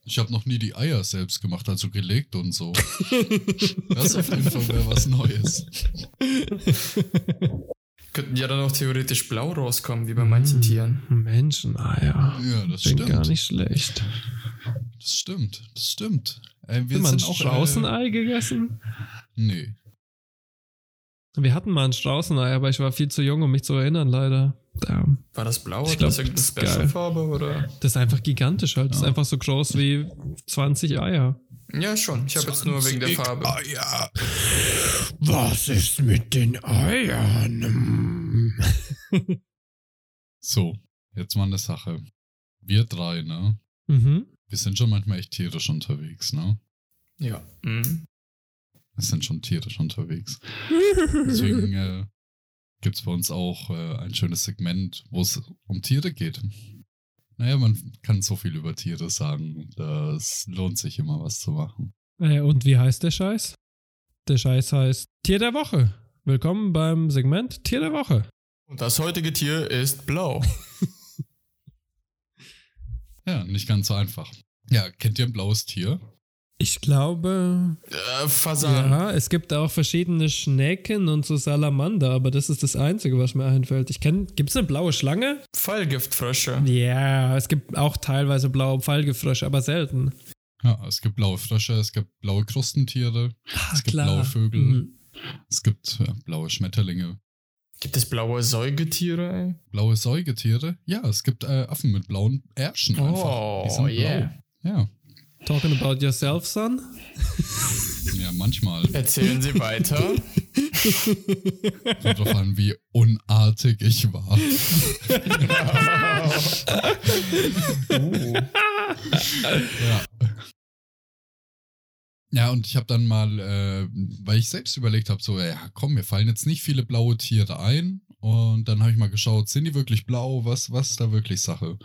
Ich habe noch nie die Eier selbst gemacht, also gelegt und so. Das ist auf jeden Fall mal was Neues. Könnten ja dann auch theoretisch blau rauskommen, wie bei manchen Tieren. Menscheneier. Ja, das Klingt stimmt. gar nicht schlecht. Das stimmt, das stimmt. Äh, wir Hat man sind auch. Äh, Straußenei gegessen? nee. Wir hatten mal ein Straußenei, aber ich war viel zu jung, um mich zu erinnern, leider. Ja. War das blau Ich oder glaub, ist das das ist irgendeine geil. Special-Farbe oder? Das ist einfach gigantisch halt. Das ist einfach so groß wie 20 Eier. Ja, schon. Ich habe jetzt nur wegen der Farbe. Eier. Was ist mit den Eiern? So, jetzt mal eine Sache. Wir drei, ne? mhm. Wir sind schon manchmal echt tierisch unterwegs, ne? Ja. Mhm. Wir sind schon tierisch unterwegs. Deswegen äh, gibt es bei uns auch äh, ein schönes Segment, wo es um Tiere geht. Naja, man kann so viel über Tiere sagen. Das lohnt sich immer, was zu machen. Äh, und wie heißt der Scheiß? Der Scheiß heißt Tier der Woche. Willkommen beim Segment Tier der Woche. Und das heutige Tier ist blau. Ja, nicht ganz so einfach. Ja, kennt ihr ein blaues Tier? Ich glaube, Äh, Fasan. ja, es gibt auch verschiedene Schnecken und so Salamander, aber das ist das Einzige, was mir einfällt. Ich kenne, gibt es eine blaue Schlange? Fallgiftfrösche. Ja, es gibt auch teilweise blaue Pfeilgefrösche, aber selten. Ja, es gibt blaue Frösche, es gibt blaue Krustentiere, Ah, es gibt blaue Vögel, Mhm. es gibt ja, blaue Schmetterlinge. Gibt es blaue Säugetiere, ey? Blaue Säugetiere? Ja, es gibt äh, Affen mit blauen Ärschen einfach. Die sind Oh, yeah. blau. Ja, Talking about yourself, son? ja, manchmal. Erzählen Sie weiter. Kommt drauf an, wie unartig ich war. ja. Ja, und ich habe dann mal, äh, weil ich selbst überlegt habe, so, ja, komm, mir fallen jetzt nicht viele blaue Tiere ein. Und dann habe ich mal geschaut, sind die wirklich blau? Was, was ist da wirklich Sache?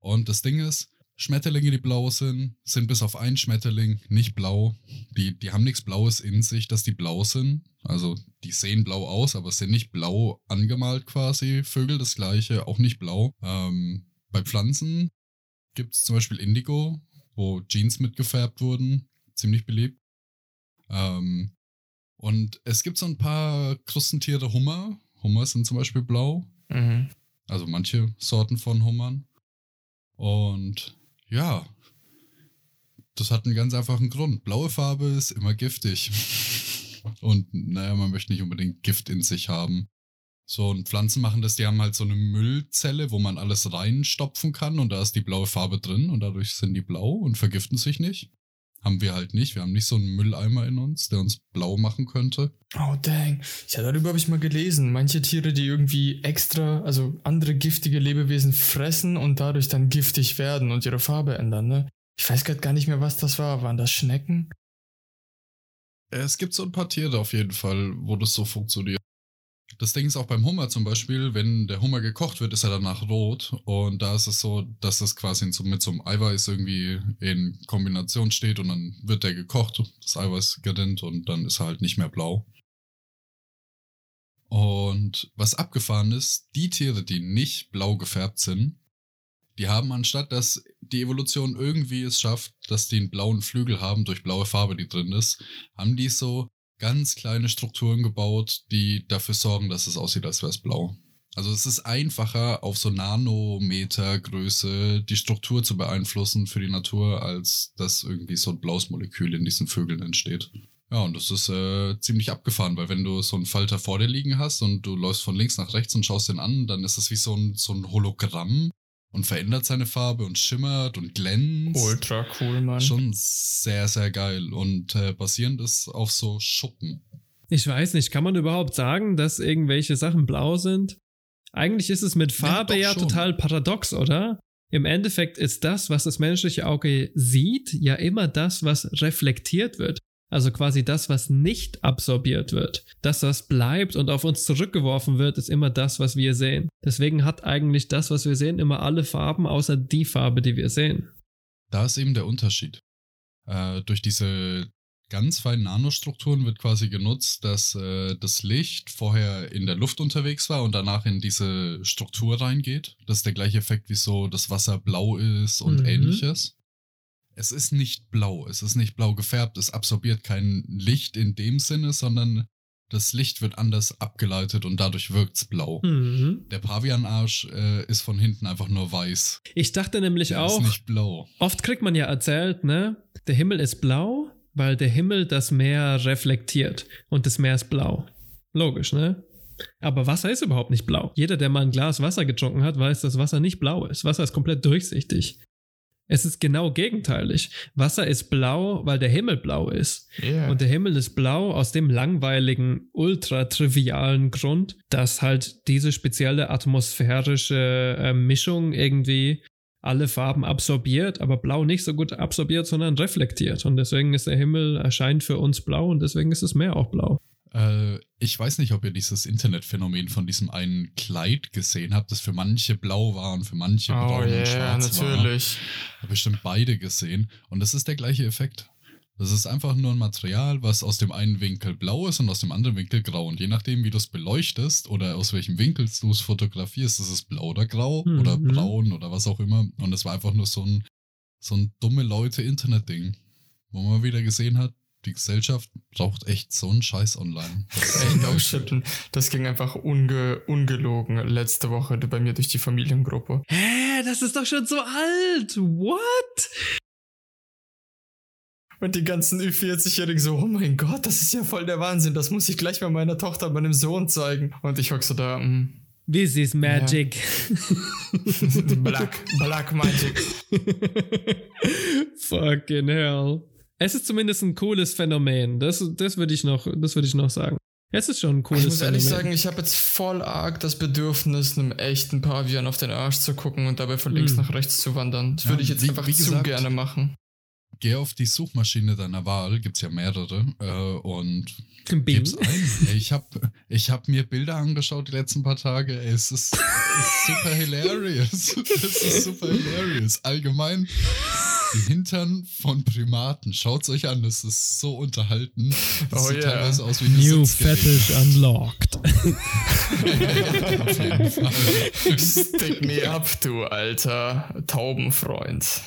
Und das Ding ist, Schmetterlinge, die blau sind, sind bis auf einen Schmetterling nicht blau. Die, die haben nichts Blaues in sich, dass die blau sind. Also die sehen blau aus, aber sind nicht blau angemalt quasi. Vögel das gleiche, auch nicht blau. Ähm, bei Pflanzen gibt es zum Beispiel Indigo, wo Jeans mitgefärbt wurden. Ziemlich beliebt. Ähm, und es gibt so ein paar Krustentiere, Hummer. Hummer sind zum Beispiel blau. Mhm. Also manche Sorten von Hummern. Und ja, das hat einen ganz einfachen Grund. Blaue Farbe ist immer giftig. Und naja, man möchte nicht unbedingt Gift in sich haben. So, und Pflanzen machen das, die haben halt so eine Müllzelle, wo man alles reinstopfen kann und da ist die blaue Farbe drin und dadurch sind die blau und vergiften sich nicht. Haben wir halt nicht. Wir haben nicht so einen Mülleimer in uns, der uns blau machen könnte. Oh, dang. Ja, darüber habe ich mal gelesen. Manche Tiere, die irgendwie extra, also andere giftige Lebewesen fressen und dadurch dann giftig werden und ihre Farbe ändern, ne? Ich weiß gerade gar nicht mehr, was das war. Waren das Schnecken? Es gibt so ein paar Tiere auf jeden Fall, wo das so funktioniert. Das Ding ist auch beim Hummer zum Beispiel, wenn der Hummer gekocht wird, ist er danach rot. Und da ist es so, dass das quasi mit so einem Eiweiß irgendwie in Kombination steht und dann wird der gekocht, das Eiweiß gedinnt und dann ist er halt nicht mehr blau. Und was abgefahren ist, die Tiere, die nicht blau gefärbt sind, die haben anstatt, dass die Evolution irgendwie es schafft, dass die einen blauen Flügel haben durch blaue Farbe, die drin ist, haben die so ganz kleine Strukturen gebaut, die dafür sorgen, dass es aussieht, als wäre es blau. Also es ist einfacher, auf so Nanometergröße die Struktur zu beeinflussen für die Natur, als dass irgendwie so ein blaues Molekül in diesen Vögeln entsteht. Ja, und das ist äh, ziemlich abgefahren, weil wenn du so einen Falter vor dir liegen hast und du läufst von links nach rechts und schaust den an, dann ist das wie so ein, so ein Hologramm und verändert seine Farbe und schimmert und glänzt. Ultra cool, Mann. Schon sehr, sehr geil und äh, basierend ist auf so Schuppen. Ich weiß nicht, kann man überhaupt sagen, dass irgendwelche Sachen blau sind? Eigentlich ist es mit Farbe ja, ja total paradox, oder? Im Endeffekt ist das, was das menschliche Auge sieht, ja immer das, was reflektiert wird. Also quasi das, was nicht absorbiert wird. Das, was bleibt und auf uns zurückgeworfen wird, ist immer das, was wir sehen. Deswegen hat eigentlich das, was wir sehen, immer alle Farben, außer die Farbe, die wir sehen. Da ist eben der Unterschied. Äh, durch diese ganz feinen Nanostrukturen wird quasi genutzt, dass äh, das Licht vorher in der Luft unterwegs war und danach in diese Struktur reingeht. Das ist der gleiche Effekt, wie so das Wasser blau ist und mhm. ähnliches es ist nicht blau, es ist nicht blau gefärbt, es absorbiert kein Licht in dem Sinne, sondern das Licht wird anders abgeleitet und dadurch wirkt es blau. Mhm. Der Pavianarsch äh, ist von hinten einfach nur weiß. Ich dachte nämlich der auch. Ist nicht blau. Oft kriegt man ja erzählt, ne? Der Himmel ist blau, weil der Himmel das Meer reflektiert und das Meer ist blau. Logisch, ne? Aber Wasser ist überhaupt nicht blau. Jeder, der mal ein Glas Wasser getrunken hat, weiß, dass Wasser nicht blau ist. Wasser ist komplett durchsichtig. Es ist genau gegenteilig. Wasser ist blau, weil der Himmel blau ist. Yeah. Und der Himmel ist blau aus dem langweiligen, ultra trivialen Grund, dass halt diese spezielle atmosphärische äh, Mischung irgendwie alle Farben absorbiert, aber blau nicht so gut absorbiert, sondern reflektiert. Und deswegen ist der Himmel erscheint für uns blau und deswegen ist das Meer auch blau. Äh, ich weiß nicht, ob ihr dieses Internetphänomen von diesem einen Kleid gesehen habt, das für manche blau war und für manche oh, braun yeah, und schwarz natürlich. war. Habe bestimmt beide gesehen. Und das ist der gleiche Effekt. Das ist einfach nur ein Material, was aus dem einen Winkel blau ist und aus dem anderen Winkel grau. Und je nachdem, wie du es beleuchtest oder aus welchem Winkel du es fotografierst, ist es blau oder grau mhm. oder braun oder was auch immer. Und es war einfach nur so ein, so ein dumme Leute-Internet-Ding, wo man wieder gesehen hat, die Gesellschaft braucht echt so einen Scheiß online. Ey, no shit. Das ging einfach unge ungelogen letzte Woche bei mir durch die Familiengruppe. Hä, das ist doch schon so alt. What? Und die ganzen Ü40-Jährigen so, oh mein Gott, das ist ja voll der Wahnsinn. Das muss ich gleich mal meiner Tochter, meinem Sohn zeigen. Und ich hock so da, mm, This is magic. Ja. black, black magic. Fucking hell. Es ist zumindest ein cooles Phänomen. Das, das würde ich, noch, würd ich noch sagen. Es ist schon ein cooles Phänomen. Ich muss ehrlich sagen, ich habe jetzt voll arg das Bedürfnis, einem echten Pavian auf den Arsch zu gucken und dabei von links mm. nach rechts zu wandern. Das ja, würde ich jetzt wie, einfach wie gesagt, zu gerne machen. Geh auf die Suchmaschine deiner Wahl, gibt's ja mehrere, äh, und gib's ein. Ich habe ich hab mir Bilder angeschaut die letzten paar Tage. Es ist, ist super hilarious. Es ist super hilarious. Allgemein die Hintern von Primaten. Schaut's euch an, das ist so unterhalten. Das oh sieht yeah. teilweise aus wie New Fetish Unlocked. Stick me up, du alter Taubenfreund.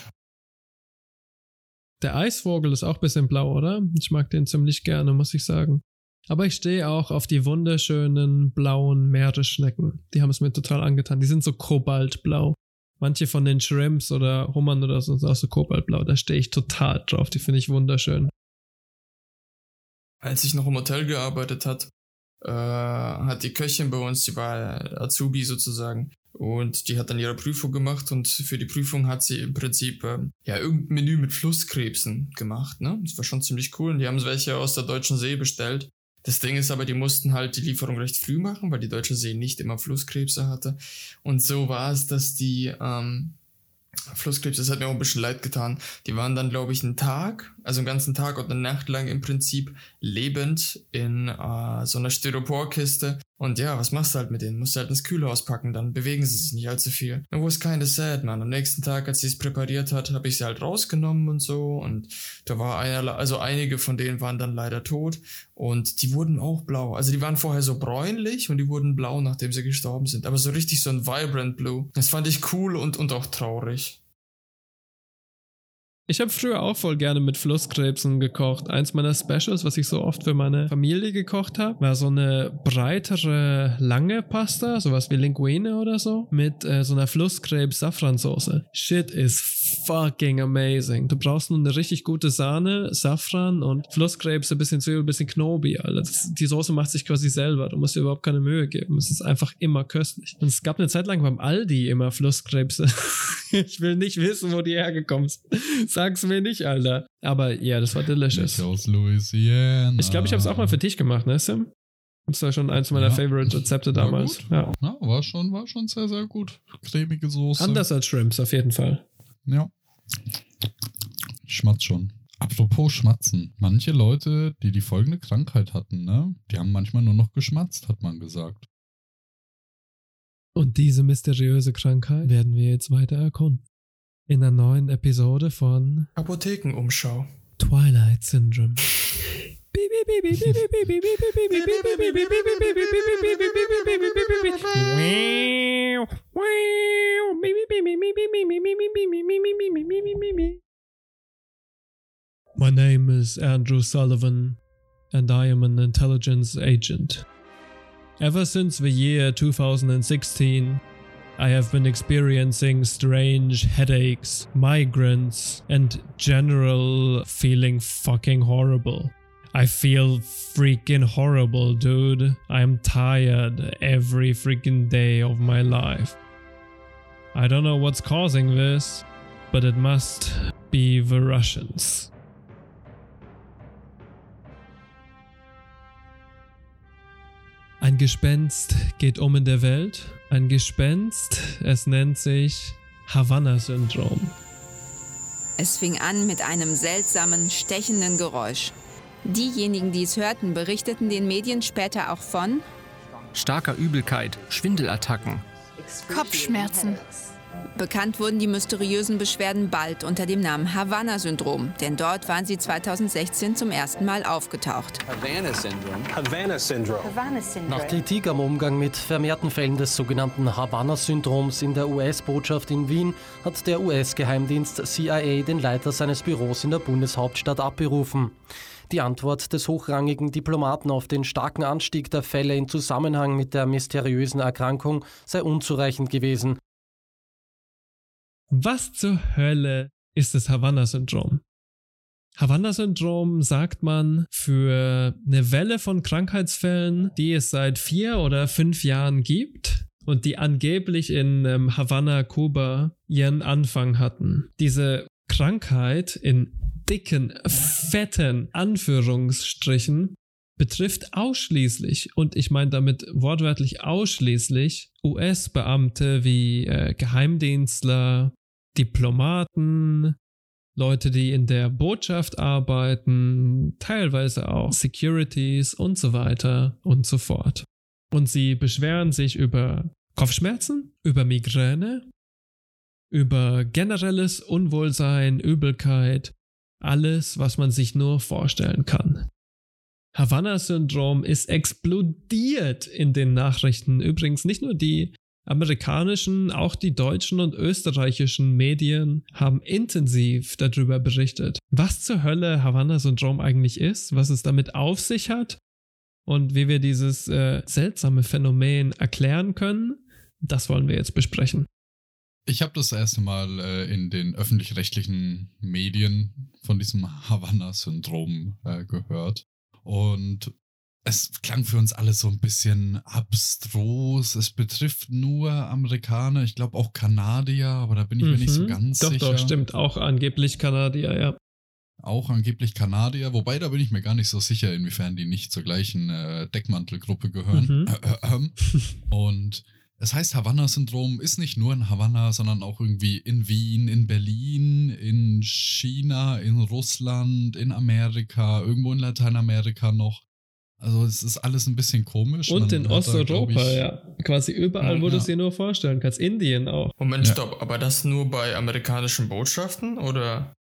Der Eisvogel ist auch ein bisschen blau, oder? Ich mag den ziemlich gerne, muss ich sagen. Aber ich stehe auch auf die wunderschönen blauen Meeresschnecken. Die haben es mir total angetan. Die sind so kobaltblau. Manche von den Shrimps oder Hummern oder so sind auch so kobaltblau. Da stehe ich total drauf. Die finde ich wunderschön. Als ich noch im Hotel gearbeitet hat, äh, hat die Köchin bei uns, die war Azubi sozusagen, und die hat dann ihre Prüfung gemacht und für die Prüfung hat sie im Prinzip äh, ja irgendein Menü mit Flusskrebsen gemacht, ne? Das war schon ziemlich cool. Und die haben welche aus der Deutschen See bestellt. Das Ding ist aber, die mussten halt die Lieferung recht früh machen, weil die Deutsche See nicht immer Flusskrebse hatte. Und so war es, dass die ähm, Flusskrebs, das hat mir auch ein bisschen leid getan. Die waren dann, glaube ich, einen Tag, also einen ganzen Tag und eine Nacht lang im Prinzip lebend in äh, so einer Styroporkiste. Und ja, was machst du halt mit denen? Musst du halt ins Kühlhaus packen, dann bewegen sie sich nicht allzu viel. It was kinda sad, man. Am nächsten Tag, als sie es präpariert hat, habe ich sie halt rausgenommen und so. Und da war einer, also einige von denen waren dann leider tot. Und die wurden auch blau. Also die waren vorher so bräunlich und die wurden blau, nachdem sie gestorben sind. Aber so richtig so ein vibrant blue. Das fand ich cool und, und auch traurig. Ich habe früher auch voll gerne mit Flusskrebsen gekocht. Eins meiner Specials, was ich so oft für meine Familie gekocht habe, war so eine breitere, lange Pasta, sowas wie Linguine oder so, mit äh, so einer Flusskrebs-Safransoße. Shit is fucking amazing. Du brauchst nur eine richtig gute Sahne, Safran und Flusskrebs, ein bisschen Zwiebel, ein bisschen Knobi, Alter. Das, die Soße macht sich quasi selber. Du musst dir überhaupt keine Mühe geben. Es ist einfach immer köstlich. Und es gab eine Zeit lang beim Aldi immer Flusskrebse. ich will nicht wissen, wo die hergekommen sind sag's mir nicht, Alter. Aber ja, das war delicious. Nicht aus Louisiana. Ich glaube, ich habe es auch mal für dich gemacht, ne, Sim? Das war schon eins meiner Ja. Favorite Rezepte War damals. Ja. Ja, war schon, war schon sehr, sehr gut. Cremige Soße. Anders als Shrimps, auf jeden Fall. Ja. Ich schmatz schon. Apropos Schmatzen. Manche Leute, die die folgende Krankheit hatten, ne? Die haben manchmal nur noch geschmatzt, hat man gesagt. Und diese mysteriöse Krankheit werden wir jetzt weiter erkunden. In einer neuen Episode von Apothekenumschau. Twilight Syndrome. My name is Andrew Sullivan, and I am an intelligence agent. Ever since the year 2016, I have been experiencing strange headaches, migraines, and general feeling fucking horrible. I feel freaking horrible, dude. I'm tired every freaking day of my life. I don't know what's causing this, but it must be the Russians. Ein Gespenst geht um in der Welt. Ein Gespenst, es nennt sich Havanna-Syndrom. Es fing an mit einem seltsamen, stechenden Geräusch. Diejenigen, die es hörten, berichteten den Medien später auch von Starker Übelkeit, Schwindelattacken. Kopfschmerzen. Bekannt wurden die mysteriösen Beschwerden bald unter dem Namen Havanna-Syndrom, denn dort waren sie 2016 zum ersten Mal aufgetaucht. Havana Syndrome. Havana Syndrome. Havana Syndrome. Nach Kritik am Umgang mit vermehrten Fällen des sogenannten Havanna-Syndroms in der US-Botschaft in Wien hat der US-Geheimdienst CIA den Leiter seines Büros in der Bundeshauptstadt abberufen. Die Antwort des hochrangigen Diplomaten auf den starken Anstieg der Fälle in Zusammenhang mit der mysteriösen Erkrankung sei unzureichend gewesen. Was zur Hölle ist das Havanna-Syndrom? Havanna-Syndrom sagt man für eine Welle von Krankheitsfällen, die es seit vier oder fünf Jahren gibt und die angeblich in ähm, Havanna, Kuba ihren Anfang hatten. Diese Krankheit in dicken, fetten Anführungsstrichen betrifft ausschließlich, und ich meine damit wortwörtlich ausschließlich, US-Beamte wie äh, Geheimdienstler, Diplomaten, Leute, die in der Botschaft arbeiten, teilweise auch Securities und so weiter und so fort. Und sie beschweren sich über Kopfschmerzen, über Migräne, über generelles Unwohlsein, Übelkeit, alles, was man sich nur vorstellen kann. Havanna-Syndrom ist explodiert in den Nachrichten. Übrigens nicht nur die amerikanischen, auch die deutschen und österreichischen Medien haben intensiv darüber berichtet, was zur Hölle Havanna-Syndrom eigentlich ist, was es damit auf sich hat und wie wir dieses äh, seltsame Phänomen erklären können. Das wollen wir jetzt besprechen. Ich habe das erste Mal äh, in den öffentlich-rechtlichen Medien von diesem Havanna-Syndrom äh, gehört. Und es klang für uns alle so ein bisschen abstrus. Es betrifft nur Amerikaner, ich glaube auch Kanadier, aber da bin ich mir nicht so Mhm. ganz doch, sicher. Doch, stimmt. Auch angeblich Kanadier, ja. Auch angeblich Kanadier, wobei da bin ich mir gar nicht so sicher, inwiefern die nicht zur gleichen äh, Deckmantelgruppe gehören. Mhm. Und Es heißt Havanna-Syndrom, ist nicht nur in Havanna, sondern auch irgendwie in Wien, in Berlin, in China, in Russland, in Amerika, irgendwo in Lateinamerika noch. Also es ist alles ein bisschen komisch. Und in Osteuropa, ich- ja. Quasi überall, wo Ja. du es dir nur vorstellen kannst. Indien auch. Moment, Ja. stopp, aber das nur bei amerikanischen Botschaften oder?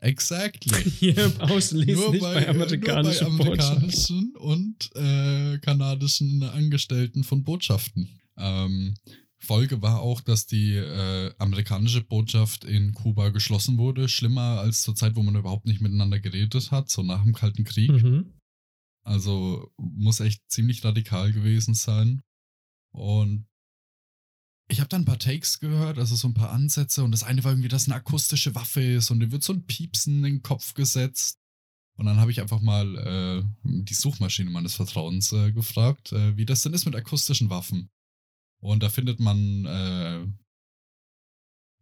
Exactly. Hier ausschließlich nur bei, bei, amerikanischen nur bei Botschaften. amerikanischen und äh, kanadischen Angestellten von Botschaften. Ähm, Folge war auch, dass die äh, amerikanische Botschaft in Kuba geschlossen wurde. Schlimmer als zur Zeit, wo man überhaupt nicht miteinander geredet hat, so nach dem Kalten Krieg. Mhm. Also muss echt ziemlich radikal gewesen sein. Und ich habe dann ein paar Takes gehört, also so ein paar Ansätze. Und das eine war irgendwie, dass eine akustische Waffe ist und dir wird so ein Piepsen in den Kopf gesetzt. Und dann habe ich einfach mal äh, die Suchmaschine meines Vertrauens äh, gefragt, äh, wie das denn ist mit akustischen Waffen. Und da findet man äh,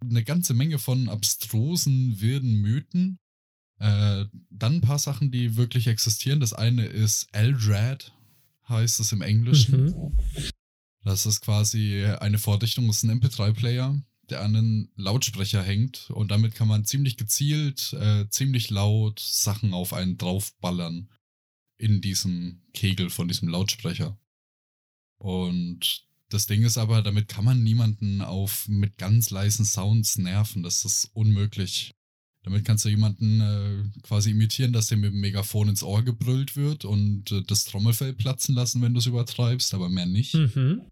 eine ganze Menge von abstrusen, wirden Mythen. Äh, dann ein paar Sachen, die wirklich existieren. Das eine ist LRAD, heißt es im Englischen. Mhm. Das ist quasi eine Vordichtung, das ist ein MP3-Player, der an einen Lautsprecher hängt und damit kann man ziemlich gezielt, äh, ziemlich laut Sachen auf einen draufballern in diesem Kegel von diesem Lautsprecher. Und das Ding ist aber, damit kann man niemanden auf mit ganz leisen Sounds nerven. Das ist unmöglich. Damit kannst du jemanden äh, quasi imitieren, dass dir mit dem Megafon ins Ohr gebrüllt wird und äh, das Trommelfell platzen lassen, wenn du es übertreibst, aber mehr nicht. Mhm.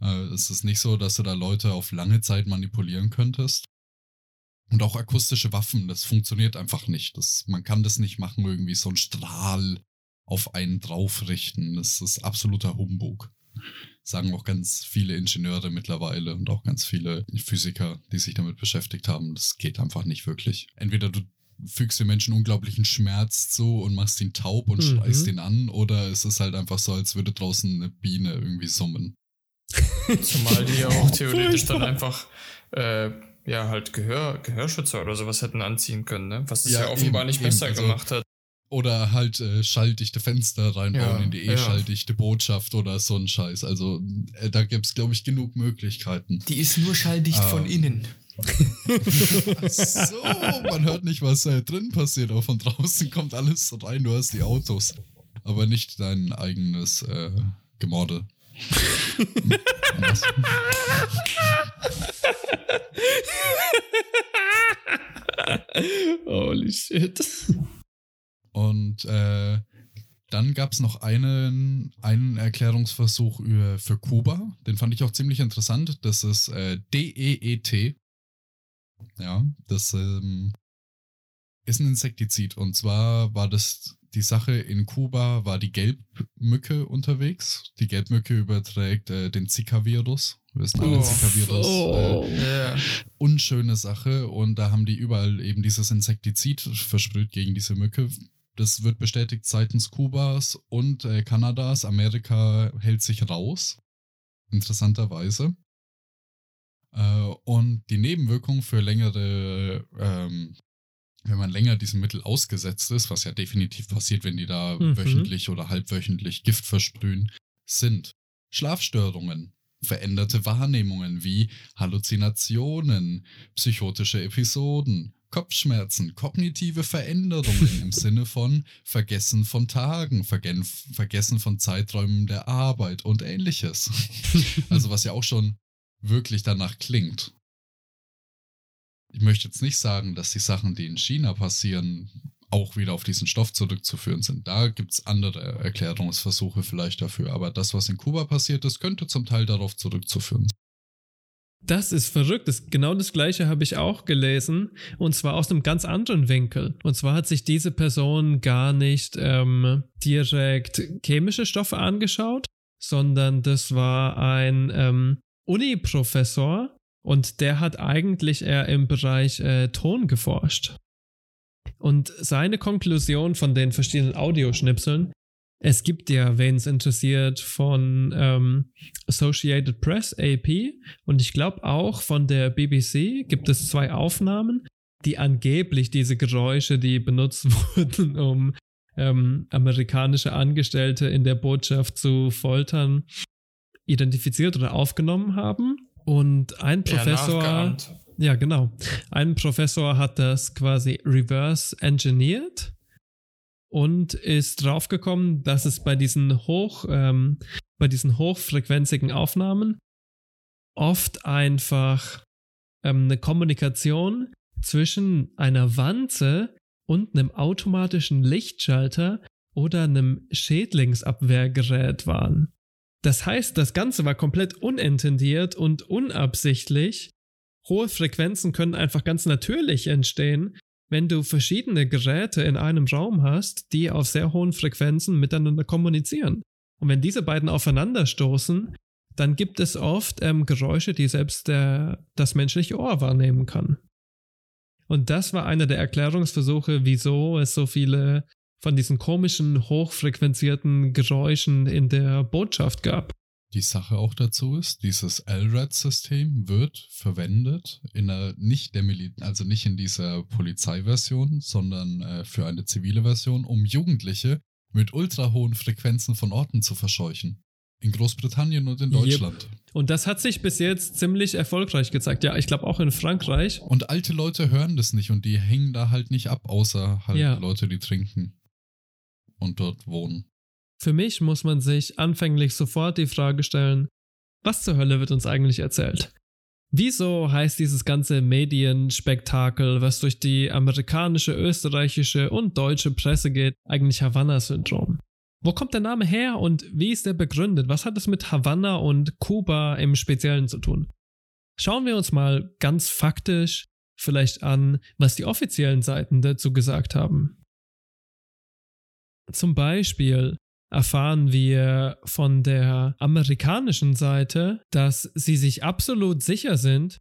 Äh, es ist nicht so, dass du da Leute auf lange Zeit manipulieren könntest. Und auch akustische Waffen, das funktioniert einfach nicht. Das, man kann das nicht machen, irgendwie so einen Strahl auf einen draufrichten. Das ist absoluter Humbug. Sagen auch ganz viele Ingenieure mittlerweile und auch ganz viele Physiker, die sich damit beschäftigt haben. Das geht einfach nicht wirklich. Entweder du fügst dem Menschen unglaublichen Schmerz zu und machst ihn taub und Mhm. schreist ihn an, oder es ist halt einfach so, als würde draußen eine Biene irgendwie summen. Zumal die ja auch theoretisch dann einfach, äh, ja, halt Gehör, Gehörschützer oder sowas hätten anziehen können, ne? Was es ja, Ja, offenbar eben, nicht eben. besser Also- gemacht hat. Oder halt äh, schalldichte Fenster reinbauen Ja, in die ja. eh-schalldichte Botschaft oder so ein Scheiß. Also äh, da gibt's glaube ich, genug Möglichkeiten. Die ist nur schalldicht Ah. von innen. so, man hört nicht, was äh, drin passiert, aber von draußen kommt alles rein. Du hast die Autos, aber nicht dein eigenes äh, Gemorde. Holy shit. Und äh, dann gab es noch einen, einen Erklärungsversuch für Kuba. Den fand ich auch ziemlich interessant. Das ist äh, DEET. Ja, das ähm, ist ein Insektizid. Und zwar war das die Sache in Kuba, war die Gelbmücke unterwegs. Die Gelbmücke überträgt äh, den Zika-Virus. Wir wissen alle, Oh, Zika-Virus. oh. Äh, unschöne Sache und da haben die überall eben dieses Insektizid versprüht gegen diese Mücke. Das wird bestätigt seitens Kubas und äh, Kanadas. Amerika hält sich raus. Interessanterweise. Äh, und die Nebenwirkung für längere, ähm, wenn man länger diesem Mittel ausgesetzt ist, was ja definitiv passiert, wenn die da Mhm. wöchentlich oder halbwöchentlich Gift versprühen, sind Schlafstörungen, veränderte Wahrnehmungen wie Halluzinationen, psychotische Episoden, Kopfschmerzen, kognitive Veränderungen im Sinne von Vergessen von Tagen, Vergen Vergessen von Zeiträumen der Arbeit und ähnliches. also was ja auch schon wirklich danach klingt. Ich möchte jetzt nicht sagen, dass die Sachen, die in China passieren, auch wieder auf diesen Stoff zurückzuführen sind. Da gibt es andere Erklärungsversuche vielleicht dafür. Aber das, was in Kuba passiert ist, könnte zum Teil darauf zurückzuführen. Das ist verrückt. Das, genau das gleiche habe ich auch gelesen. Und zwar aus einem ganz anderen Winkel. Und zwar hat sich diese Person gar nicht ähm, direkt chemische Stoffe angeschaut, sondern das war ein ähm, Uni-Professor und der hat eigentlich eher im Bereich äh, Ton geforscht. Und seine Konklusion von den verschiedenen Audioschnipseln, es gibt ja, wen es interessiert, von ähm, Associated Press, AP, und ich glaube auch von der BBC gibt es zwei Aufnahmen, die angeblich diese Geräusche, die benutzt wurden, um ähm, amerikanische Angestellte in der Botschaft zu foltern, identifiziert oder aufgenommen haben. Und ein Professor. Ja, genau. Ein Professor hat das quasi reverse engineert und ist draufgekommen, dass es bei diesen hoch, ähm, bei diesen hochfrequenzigen Aufnahmen oft einfach ähm, eine Kommunikation zwischen einer Wanze und einem automatischen Lichtschalter oder einem Schädlingsabwehrgerät waren. Das heißt, das Ganze war komplett unintendiert und unabsichtlich. Hohe Frequenzen können einfach ganz natürlich entstehen, wenn du verschiedene Geräte in einem Raum hast, die auf sehr hohen Frequenzen miteinander kommunizieren. Und wenn diese beiden aufeinanderstoßen, dann gibt es oft ähm, Geräusche, die selbst der, das menschliche Ohr wahrnehmen kann. Und das war einer der Erklärungsversuche, wieso es so viele von diesen komischen, hochfrequenzierten Geräuschen in der Botschaft gab. Die Sache auch dazu ist, dieses LRAD-System wird verwendet in einer, nicht der Mil also nicht in dieser Polizeiversion, sondern äh, für eine zivile Version, um Jugendliche mit ultra hohen Frequenzen von Orten zu verscheuchen. In Großbritannien und in Deutschland. Yep. Und das hat sich bis jetzt ziemlich erfolgreich gezeigt. Ja, ich glaube auch in Frankreich. Und alte Leute hören das nicht und die hängen da halt nicht ab, außer halt ja. Leute, die trinken und dort wohnen. Für mich muss man sich anfänglich sofort die Frage stellen, was zur Hölle wird uns eigentlich erzählt? Wieso heißt dieses ganze Medienspektakel, was durch die amerikanische, österreichische und deutsche Presse geht, eigentlich Havanna-Syndrom? Wo kommt der Name her und wie ist er begründet? Was hat es mit Havanna und Kuba im Speziellen zu tun? Schauen wir uns mal ganz faktisch vielleicht an, was die offiziellen Seiten dazu gesagt haben. Zum Beispiel erfahren wir von der amerikanischen Seite, dass sie sich absolut sicher sind,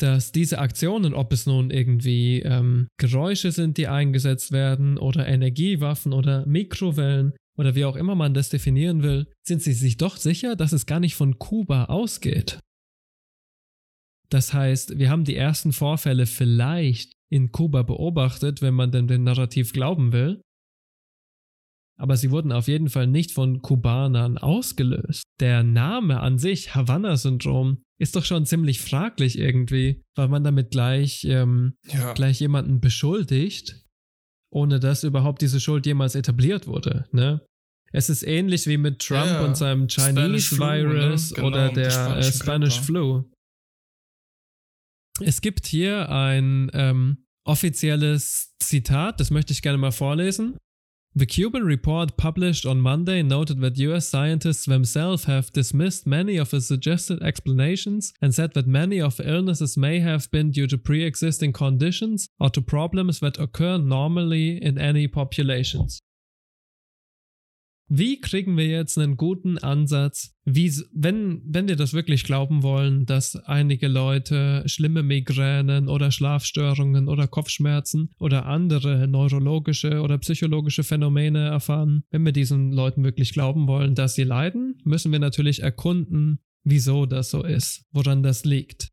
dass diese Aktionen, ob es nun irgendwie ähm, Geräusche sind, die eingesetzt werden, oder Energiewaffen oder Mikrowellen oder wie auch immer man das definieren will, sind sie sich doch sicher, dass es gar nicht von Kuba ausgeht. Das heißt, wir haben die ersten Vorfälle vielleicht in Kuba beobachtet, wenn man denn dem Narrativ glauben will. Aber sie wurden auf jeden Fall nicht von Kubanern ausgelöst. Der Name an sich, Havanna-Syndrom, ist doch schon ziemlich fraglich irgendwie, weil man damit gleich, ähm, ja. gleich jemanden beschuldigt, ohne dass überhaupt diese Schuld jemals etabliert wurde. Ne? Es ist ähnlich wie mit Trump ja, und seinem Chinese Flu, Virus ne? genau, oder der äh, Spanish Flu. Es gibt hier ein ähm, offizielles Zitat, das möchte ich gerne mal vorlesen. The Cuban report published on Monday noted that US scientists themselves have dismissed many of the suggested explanations and said that many of the illnesses may have been due to pre existing conditions or to problems that occur normally in any populations. Wie kriegen wir jetzt einen guten Ansatz, wie, wenn, wenn wir das wirklich glauben wollen, dass einige Leute schlimme Migränen oder Schlafstörungen oder Kopfschmerzen oder andere neurologische oder psychologische Phänomene erfahren, wenn wir diesen Leuten wirklich glauben wollen, dass sie leiden, müssen wir natürlich erkunden, wieso das so ist, woran das liegt.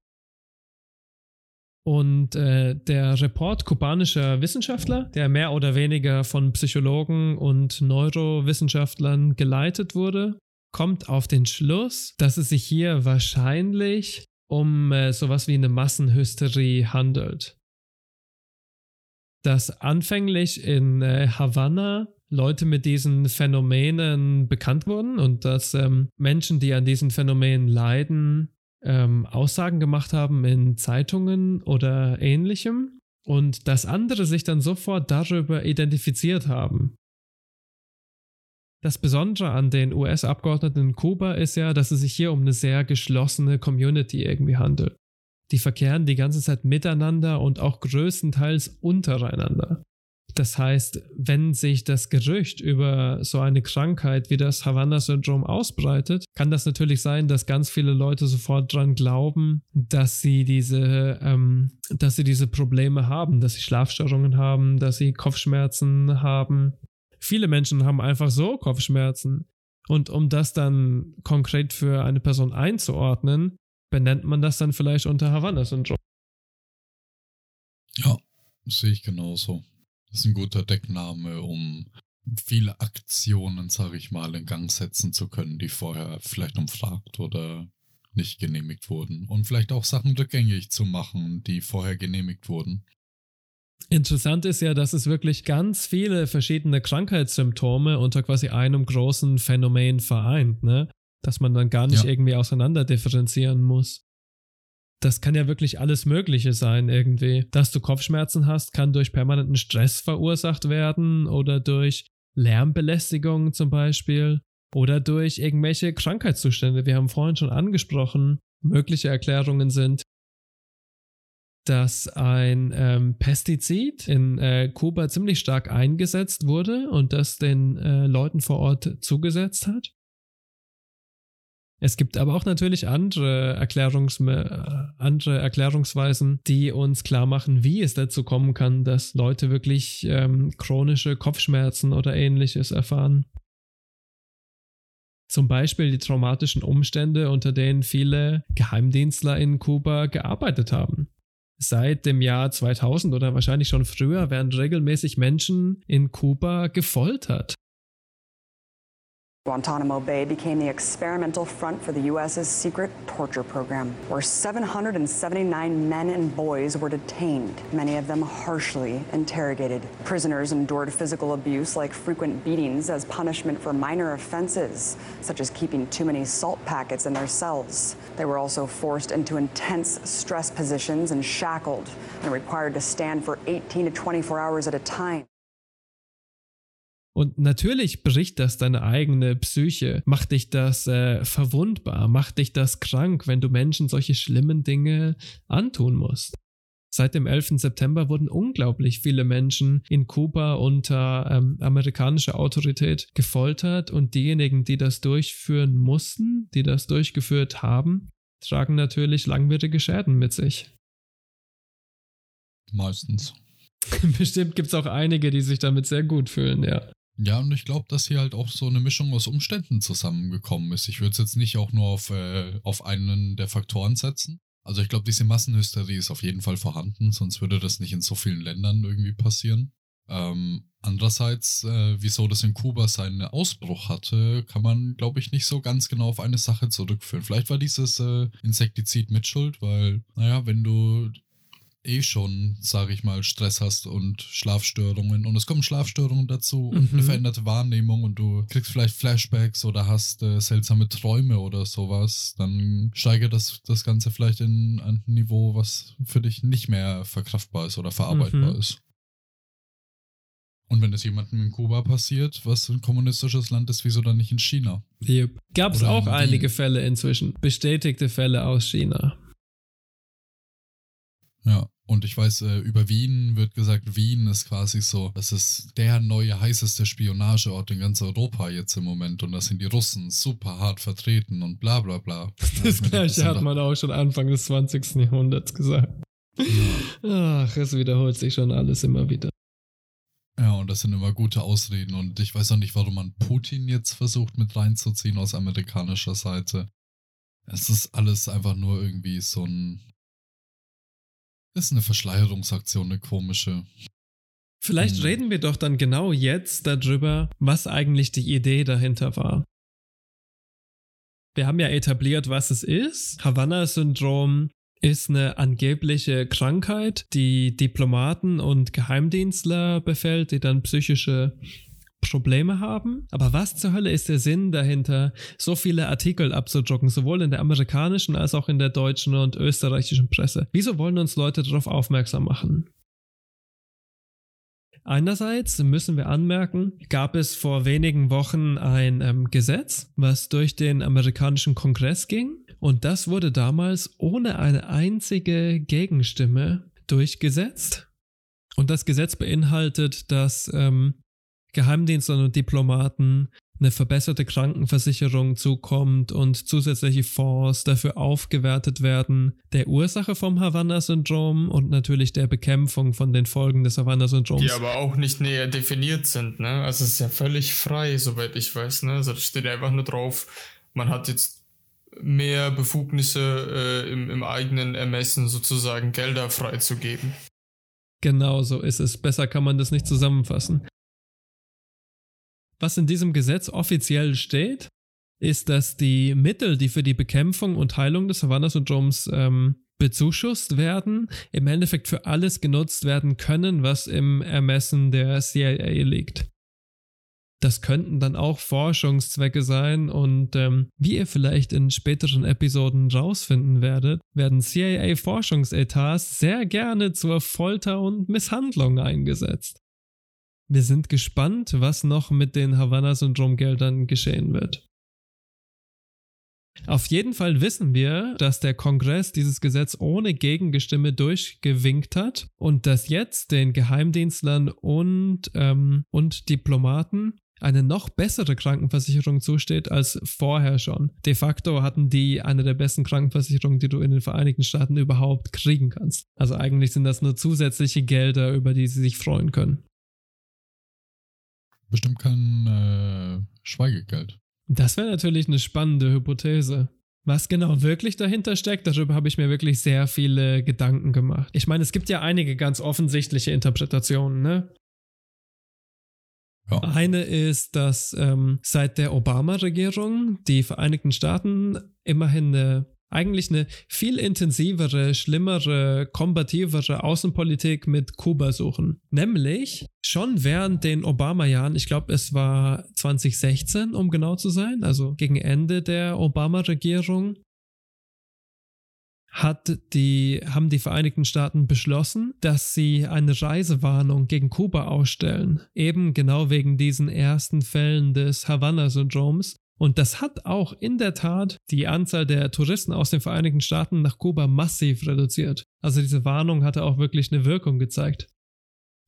Und äh, der Report kubanischer Wissenschaftler, der mehr oder weniger von Psychologen und Neurowissenschaftlern geleitet wurde, kommt auf den Schluss, dass es sich hier wahrscheinlich um äh, sowas wie eine Massenhysterie handelt. Dass anfänglich in äh, Havanna Leute mit diesen Phänomenen bekannt wurden und dass ähm, Menschen, die an diesen Phänomenen leiden, ähm, Aussagen gemacht haben in Zeitungen oder ähnlichem und dass andere sich dann sofort darüber identifiziert haben. Das Besondere an den US-Abgeordneten in Kuba ist ja, dass es sich hier um eine sehr geschlossene Community irgendwie handelt. Die verkehren die ganze Zeit miteinander und auch größtenteils untereinander. Das heißt, wenn sich das Gerücht über so eine Krankheit wie das Havanna-Syndrom ausbreitet, kann das natürlich sein, dass ganz viele Leute sofort dran glauben, dass sie diese, ähm, dass sie diese Probleme haben, dass sie Schlafstörungen haben, dass sie Kopfschmerzen haben. Viele Menschen haben einfach so Kopfschmerzen. Und um das dann konkret für eine Person einzuordnen, benennt man das dann vielleicht unter Havanna-Syndrom. Ja, sehe ich genauso. Das ist ein guter Deckname, um viele Aktionen, sage ich mal, in Gang setzen zu können, die vorher vielleicht umfragt oder nicht genehmigt wurden. Und vielleicht auch Sachen rückgängig zu machen, die vorher genehmigt wurden. Interessant ist ja, dass es wirklich ganz viele verschiedene Krankheitssymptome unter quasi einem großen Phänomen vereint, ne? Dass man dann gar nicht ja. irgendwie auseinander differenzieren muss. Das kann ja wirklich alles Mögliche sein, irgendwie. Dass du Kopfschmerzen hast, kann durch permanenten Stress verursacht werden oder durch Lärmbelästigung zum Beispiel oder durch irgendwelche Krankheitszustände. Wir haben vorhin schon angesprochen, mögliche Erklärungen sind, dass ein ähm, Pestizid in äh, Kuba ziemlich stark eingesetzt wurde und das den äh, Leuten vor Ort zugesetzt hat. Es gibt aber auch natürlich andere, Erklärungs äh, andere Erklärungsweisen, die uns klar machen, wie es dazu kommen kann, dass Leute wirklich ähm, chronische Kopfschmerzen oder ähnliches erfahren. Zum Beispiel die traumatischen Umstände, unter denen viele Geheimdienstler in Kuba gearbeitet haben. Seit dem Jahr 2000 oder wahrscheinlich schon früher werden regelmäßig Menschen in Kuba gefoltert. Guantanamo Bay became the experimental front for the U.S.'s secret torture program, where 779 men and boys were detained, many of them harshly interrogated. Prisoners endured physical abuse like frequent beatings as punishment for minor offenses, such as keeping too many salt packets in their cells. They were also forced into intense stress positions and shackled and required to stand for 18 to 24 hours at a time. Und natürlich bricht das deine eigene Psyche, macht dich das äh, verwundbar, macht dich das krank, wenn du Menschen solche schlimmen Dinge antun musst. Seit dem 11. September wurden unglaublich viele Menschen in Kuba unter ähm, amerikanischer Autorität gefoltert und diejenigen, die das durchführen mussten, die das durchgeführt haben, tragen natürlich langwierige Schäden mit sich. Meistens. Bestimmt gibt es auch einige, die sich damit sehr gut fühlen, ja. Ja, und ich glaube, dass hier halt auch so eine Mischung aus Umständen zusammengekommen ist. Ich würde es jetzt nicht auch nur auf, äh, auf einen der Faktoren setzen. Also ich glaube, diese Massenhysterie ist auf jeden Fall vorhanden, sonst würde das nicht in so vielen Ländern irgendwie passieren. Ähm, andererseits, äh, wieso das in Kuba seinen Ausbruch hatte, kann man, glaube ich, nicht so ganz genau auf eine Sache zurückführen. Vielleicht war dieses äh, Insektizid Mitschuld, weil, naja, wenn du eh schon, sage ich mal, Stress hast und Schlafstörungen und es kommen Schlafstörungen dazu mhm. und eine veränderte Wahrnehmung und du kriegst vielleicht Flashbacks oder hast äh, seltsame Träume oder sowas, dann steigert das, das Ganze vielleicht in ein Niveau, was für dich nicht mehr verkraftbar ist oder verarbeitbar mhm. ist. Und wenn es jemandem in Kuba passiert, was ein kommunistisches Land ist, wieso dann nicht in China? Yep. Gab es auch einige Fälle inzwischen, bestätigte Fälle aus China. Ja. Und ich weiß, äh, über Wien wird gesagt, Wien ist quasi so, das ist der neue heißeste Spionageort in ganz Europa jetzt im Moment. Und da sind die Russen super hart vertreten und bla bla bla. Das gleiche hat man auch schon Anfang des 20. Jahrhunderts gesagt. Ja. Ach, es wiederholt sich schon alles immer wieder. Ja, und das sind immer gute Ausreden. Und ich weiß auch nicht, warum man Putin jetzt versucht mit reinzuziehen aus amerikanischer Seite. Es ist alles einfach nur irgendwie so ein ist eine Verschleierungsaktion, eine komische. Vielleicht hm. reden wir doch dann genau jetzt darüber, was eigentlich die Idee dahinter war. Wir haben ja etabliert, was es ist. Havanna-Syndrom ist eine angebliche Krankheit, die Diplomaten und Geheimdienstler befällt, die dann psychische Probleme haben. Aber was zur Hölle ist der Sinn dahinter, so viele Artikel abzudrucken, sowohl in der amerikanischen als auch in der deutschen und österreichischen Presse? Wieso wollen uns Leute darauf aufmerksam machen? Einerseits müssen wir anmerken, gab es vor wenigen Wochen ein ähm, Gesetz, was durch den amerikanischen Kongress ging. Und das wurde damals ohne eine einzige Gegenstimme durchgesetzt. Und das Gesetz beinhaltet, dass ähm, Geheimdiensten und Diplomaten eine verbesserte Krankenversicherung zukommt und zusätzliche Fonds dafür aufgewertet werden, der Ursache vom Havanna-Syndrom und natürlich der Bekämpfung von den Folgen des Havanna-Syndroms. Die aber auch nicht näher definiert sind, ne? Also es ist ja völlig frei, soweit ich weiß, ne? Also da steht einfach nur drauf, man hat jetzt mehr Befugnisse äh, im, im eigenen Ermessen sozusagen Gelder freizugeben. Genau so ist es. Besser kann man das nicht zusammenfassen. Was in diesem Gesetz offiziell steht, ist, dass die Mittel, die für die Bekämpfung und Heilung des Havanna-Syndroms ähm, bezuschusst werden, im Endeffekt für alles genutzt werden können, was im Ermessen der CIA liegt. Das könnten dann auch Forschungszwecke sein und ähm, wie ihr vielleicht in späteren Episoden rausfinden werdet, werden CIA-Forschungsetats sehr gerne zur Folter und Misshandlung eingesetzt. Wir sind gespannt, was noch mit den Havanna-Syndrom-Geldern geschehen wird. Auf jeden Fall wissen wir, dass der Kongress dieses Gesetz ohne Gegengestimme durchgewinkt hat und dass jetzt den Geheimdienstlern und, ähm, und Diplomaten eine noch bessere Krankenversicherung zusteht als vorher schon. De facto hatten die eine der besten Krankenversicherungen, die du in den Vereinigten Staaten überhaupt kriegen kannst. Also eigentlich sind das nur zusätzliche Gelder, über die sie sich freuen können. Bestimmt kein äh, Schweigegeld. Das wäre natürlich eine spannende Hypothese. Was genau wirklich dahinter steckt, darüber habe ich mir wirklich sehr viele Gedanken gemacht. Ich meine, es gibt ja einige ganz offensichtliche Interpretationen, ne? Ja. Eine ist, dass ähm, seit der Obama-Regierung die Vereinigten Staaten immerhin eine eigentlich eine viel intensivere, schlimmere, kombativere Außenpolitik mit Kuba suchen. Nämlich schon während den Obama-Jahren, ich glaube es war 2016, um genau zu sein, also gegen Ende der Obama-Regierung, die, haben die Vereinigten Staaten beschlossen, dass sie eine Reisewarnung gegen Kuba ausstellen. Eben genau wegen diesen ersten Fällen des Havanna-Syndroms, und das hat auch in der Tat die Anzahl der Touristen aus den Vereinigten Staaten nach Kuba massiv reduziert. Also diese Warnung hatte auch wirklich eine Wirkung gezeigt.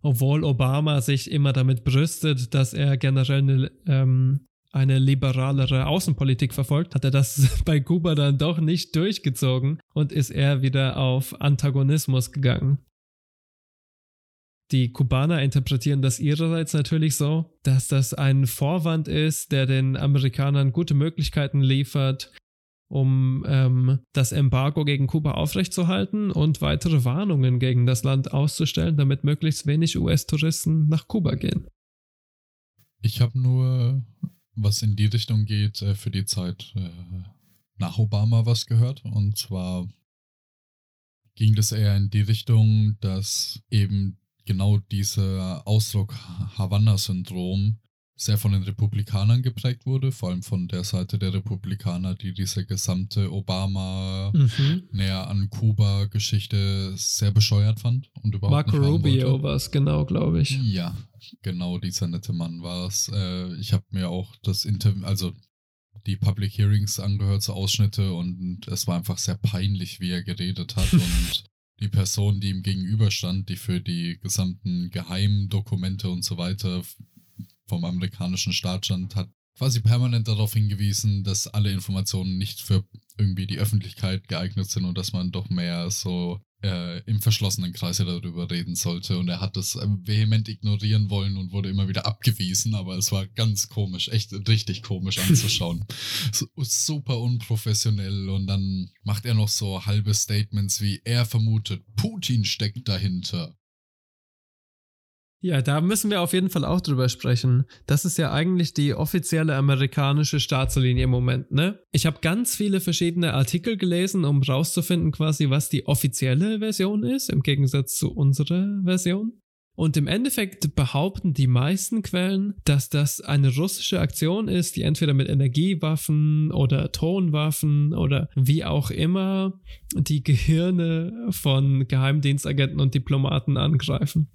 Obwohl Obama sich immer damit brüstet, dass er generell eine, ähm, eine liberalere Außenpolitik verfolgt, hat er das bei Kuba dann doch nicht durchgezogen und ist eher wieder auf Antagonismus gegangen. Die Kubaner interpretieren das ihrerseits natürlich so, dass das ein Vorwand ist, der den Amerikanern gute Möglichkeiten liefert, um ähm, das Embargo gegen Kuba aufrechtzuerhalten und weitere Warnungen gegen das Land auszustellen, damit möglichst wenig US-Touristen nach Kuba gehen. Ich habe nur, was in die Richtung geht, äh, für die Zeit äh, nach Obama was gehört. Und zwar ging das eher in die Richtung, dass eben genau dieser Ausdruck Havanna-Syndrom sehr von den Republikanern geprägt wurde, vor allem von der Seite der Republikaner, die diese gesamte Obama mhm. näher an Kuba-Geschichte sehr bescheuert fand und überhaupt Marco Rubio war es genau, glaube ich. Ja, genau dieser nette Mann war es. Äh, ich habe mir auch das Interview, also die Public Hearings angehört, so Ausschnitte und es war einfach sehr peinlich, wie er geredet hat und die Person, die ihm gegenüberstand, die für die gesamten Geheimdokumente und so weiter vom amerikanischen Staat stand, hat quasi permanent darauf hingewiesen, dass alle Informationen nicht für irgendwie die Öffentlichkeit geeignet sind und dass man doch mehr so äh, im verschlossenen Kreise darüber reden sollte. Und er hat das vehement ignorieren wollen und wurde immer wieder abgewiesen, aber es war ganz komisch, echt richtig komisch anzuschauen. so, super unprofessionell und dann macht er noch so halbe Statements wie er vermutet, Putin steckt dahinter. Ja, da müssen wir auf jeden Fall auch drüber sprechen. Das ist ja eigentlich die offizielle amerikanische Staatslinie im Moment, ne? Ich habe ganz viele verschiedene Artikel gelesen, um rauszufinden quasi, was die offizielle Version ist, im Gegensatz zu unserer Version. Und im Endeffekt behaupten die meisten Quellen, dass das eine russische Aktion ist, die entweder mit Energiewaffen oder Tonwaffen oder wie auch immer die Gehirne von Geheimdienstagenten und Diplomaten angreifen.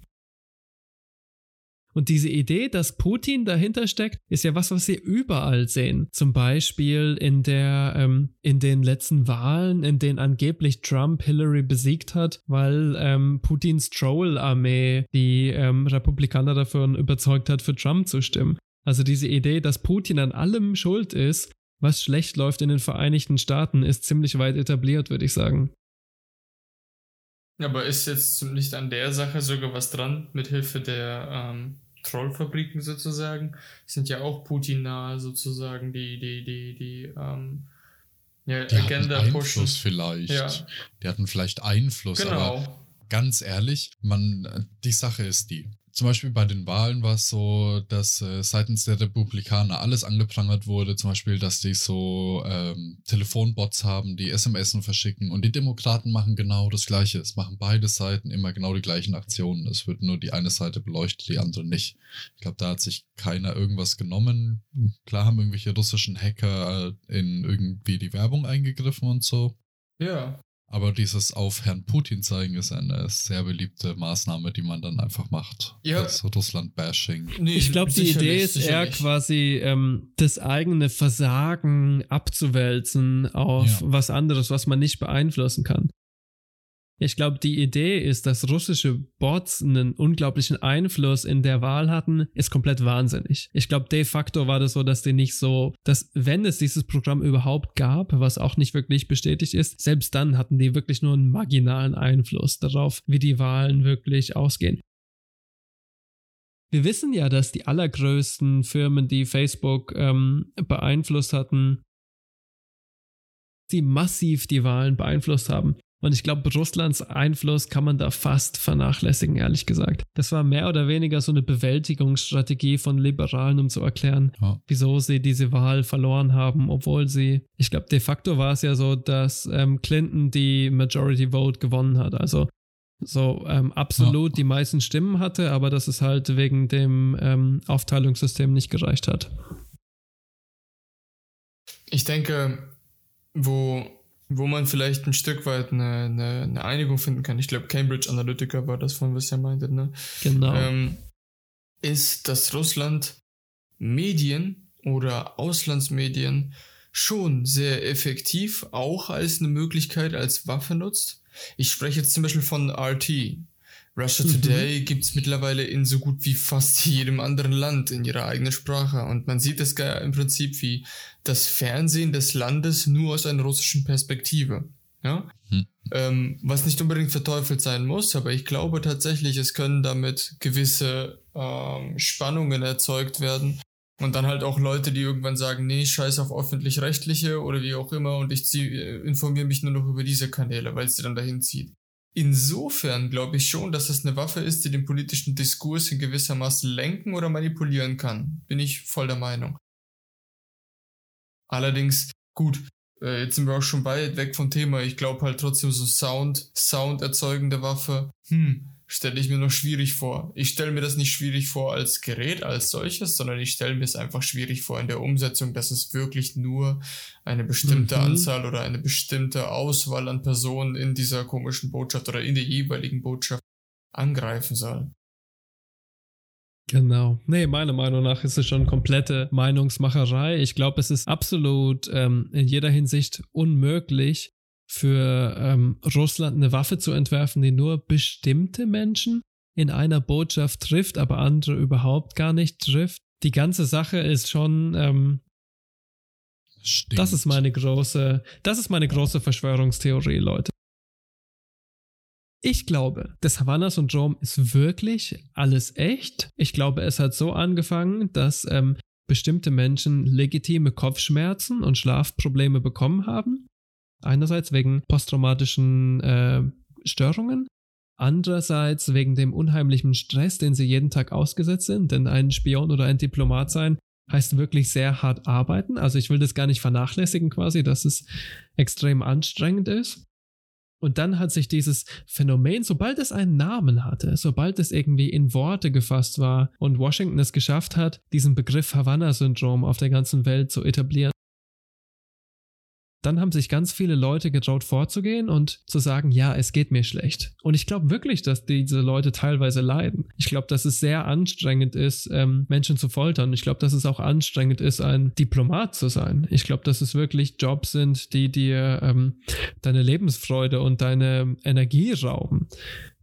Und diese Idee, dass Putin dahinter steckt, ist ja was, was wir überall sehen. Zum Beispiel in der, ähm, in den letzten Wahlen, in denen angeblich Trump Hillary besiegt hat, weil ähm, Putins Troll-Armee die ähm, Republikaner davon überzeugt hat, für Trump zu stimmen. Also diese Idee, dass Putin an allem schuld ist, was schlecht läuft in den Vereinigten Staaten, ist ziemlich weit etabliert, würde ich sagen. Aber ist jetzt nicht an der Sache sogar was dran, mit Hilfe der ähm, Trollfabriken sozusagen, sind ja auch Putin-nah sozusagen, die, die, die, die, ähm, ja, die Agenda hatten Einfluss pushen. vielleicht. Ja. Die hatten vielleicht Einfluss, genau. aber ganz ehrlich, man, die Sache ist die. Zum Beispiel bei den Wahlen war es so, dass äh, seitens der Republikaner alles angeprangert wurde. Zum Beispiel, dass die so ähm, Telefonbots haben, die SMS verschicken. Und die Demokraten machen genau das Gleiche. Es machen beide Seiten immer genau die gleichen Aktionen. Es wird nur die eine Seite beleuchtet, die andere nicht. Ich glaube, da hat sich keiner irgendwas genommen. Klar haben irgendwelche russischen Hacker äh, in irgendwie die Werbung eingegriffen und so. Ja. Aber dieses auf Herrn Putin zeigen ist eine sehr beliebte Maßnahme, die man dann einfach macht. Ja. Das Russland-Bashing. Nee, ich glaube, die Idee ist eher quasi ähm, das eigene Versagen abzuwälzen auf ja. was anderes, was man nicht beeinflussen kann. Ich glaube, die Idee ist, dass russische Bots einen unglaublichen Einfluss in der Wahl hatten, ist komplett wahnsinnig. Ich glaube, de facto war das so, dass die nicht so, dass wenn es dieses Programm überhaupt gab, was auch nicht wirklich bestätigt ist, selbst dann hatten die wirklich nur einen marginalen Einfluss darauf, wie die Wahlen wirklich ausgehen. Wir wissen ja, dass die allergrößten Firmen, die Facebook ähm, beeinflusst hatten, die massiv die Wahlen beeinflusst haben. Und ich glaube, Russlands Einfluss kann man da fast vernachlässigen, ehrlich gesagt. Das war mehr oder weniger so eine Bewältigungsstrategie von Liberalen, um zu erklären, ja. wieso sie diese Wahl verloren haben, obwohl sie, ich glaube, de facto war es ja so, dass ähm, Clinton die Majority Vote gewonnen hat. Also so ähm, absolut ja. die meisten Stimmen hatte, aber dass es halt wegen dem ähm, Aufteilungssystem nicht gereicht hat. Ich denke, wo wo man vielleicht ein Stück weit eine, eine, eine Einigung finden kann. Ich glaube, Cambridge Analytica war das, von was ihr meintet, ne? Genau. Ähm, ist, dass Russland Medien oder Auslandsmedien schon sehr effektiv auch als eine Möglichkeit, als Waffe nutzt. Ich spreche jetzt zum Beispiel von RT, Russia Today mhm. gibt's mittlerweile in so gut wie fast jedem anderen Land in ihrer eigenen Sprache. Und man sieht es im Prinzip wie das Fernsehen des Landes nur aus einer russischen Perspektive. Ja? Mhm. Ähm, was nicht unbedingt verteufelt sein muss, aber ich glaube tatsächlich, es können damit gewisse ähm, Spannungen erzeugt werden. Und dann halt auch Leute, die irgendwann sagen, nee, scheiß auf öffentlich-rechtliche oder wie auch immer und ich zieh, äh, informiere mich nur noch über diese Kanäle, weil es sie dann dahin zieht. Insofern glaube ich schon, dass es eine Waffe ist, die den politischen Diskurs in gewissermaßen lenken oder manipulieren kann. Bin ich voll der Meinung. Allerdings, gut, äh, jetzt sind wir auch schon weit weg vom Thema. Ich glaube halt trotzdem so Sound, Sound erzeugende Waffe. Hm, stelle ich mir noch schwierig vor. Ich stelle mir das nicht schwierig vor als Gerät als solches, sondern ich stelle mir es einfach schwierig vor in der Umsetzung, dass es wirklich nur eine bestimmte mhm. Anzahl oder eine bestimmte Auswahl an Personen in dieser komischen Botschaft oder in der jeweiligen Botschaft angreifen soll. Genau. Nee, meiner Meinung nach ist es schon komplette Meinungsmacherei. Ich glaube, es ist absolut ähm, in jeder Hinsicht unmöglich, für ähm, Russland eine Waffe zu entwerfen, die nur bestimmte Menschen in einer Botschaft trifft, aber andere überhaupt gar nicht trifft. Die ganze Sache ist schon. Ähm, das ist meine große, das ist meine große Verschwörungstheorie, Leute. Ich glaube, das Havanna-Syndrom ist wirklich alles echt. Ich glaube, es hat so angefangen, dass ähm, bestimmte Menschen legitime Kopfschmerzen und Schlafprobleme bekommen haben Einerseits wegen posttraumatischen äh, Störungen, andererseits wegen dem unheimlichen Stress, den sie jeden Tag ausgesetzt sind, denn ein Spion oder ein Diplomat sein heißt wirklich sehr hart arbeiten. Also ich will das gar nicht vernachlässigen quasi, dass es extrem anstrengend ist. Und dann hat sich dieses Phänomen, sobald es einen Namen hatte, sobald es irgendwie in Worte gefasst war und Washington es geschafft hat, diesen Begriff Havanna-Syndrom auf der ganzen Welt zu etablieren, dann haben sich ganz viele Leute getraut vorzugehen und zu sagen, ja, es geht mir schlecht. Und ich glaube wirklich, dass diese Leute teilweise leiden. Ich glaube, dass es sehr anstrengend ist, ähm, Menschen zu foltern. Ich glaube, dass es auch anstrengend ist, ein Diplomat zu sein. Ich glaube, dass es wirklich Jobs sind, die dir ähm, deine Lebensfreude und deine Energie rauben.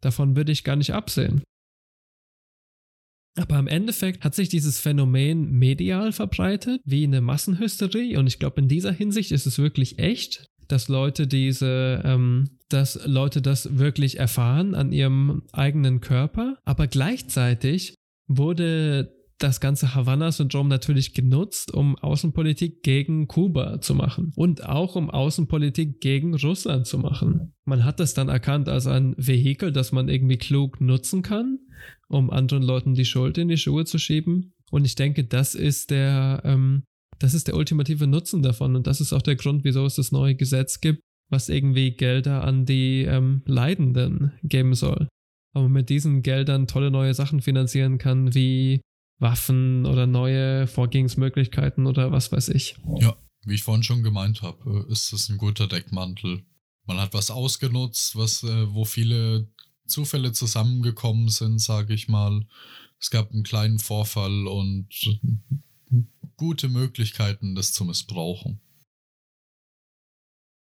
Davon würde ich gar nicht absehen. Aber im Endeffekt hat sich dieses Phänomen medial verbreitet, wie eine Massenhysterie. Und ich glaube, in dieser Hinsicht ist es wirklich echt, dass Leute diese, ähm, dass Leute das wirklich erfahren an ihrem eigenen Körper. Aber gleichzeitig wurde das ganze Havanna-Syndrom natürlich genutzt, um Außenpolitik gegen Kuba zu machen und auch um Außenpolitik gegen Russland zu machen. Man hat das dann erkannt als ein Vehikel, das man irgendwie klug nutzen kann, um anderen Leuten die Schuld in die Schuhe zu schieben. Und ich denke, das ist der, ähm, das ist der ultimative Nutzen davon und das ist auch der Grund, wieso es das neue Gesetz gibt, was irgendwie Gelder an die ähm, Leidenden geben soll. Aber mit diesen Geldern tolle neue Sachen finanzieren kann, wie Waffen oder neue Vorgehensmöglichkeiten oder was weiß ich. Ja, wie ich vorhin schon gemeint habe, ist es ein guter Deckmantel. Man hat was ausgenutzt, was, äh, wo viele Zufälle zusammengekommen sind, sage ich mal. Es gab einen kleinen Vorfall und gute Möglichkeiten, das zu missbrauchen.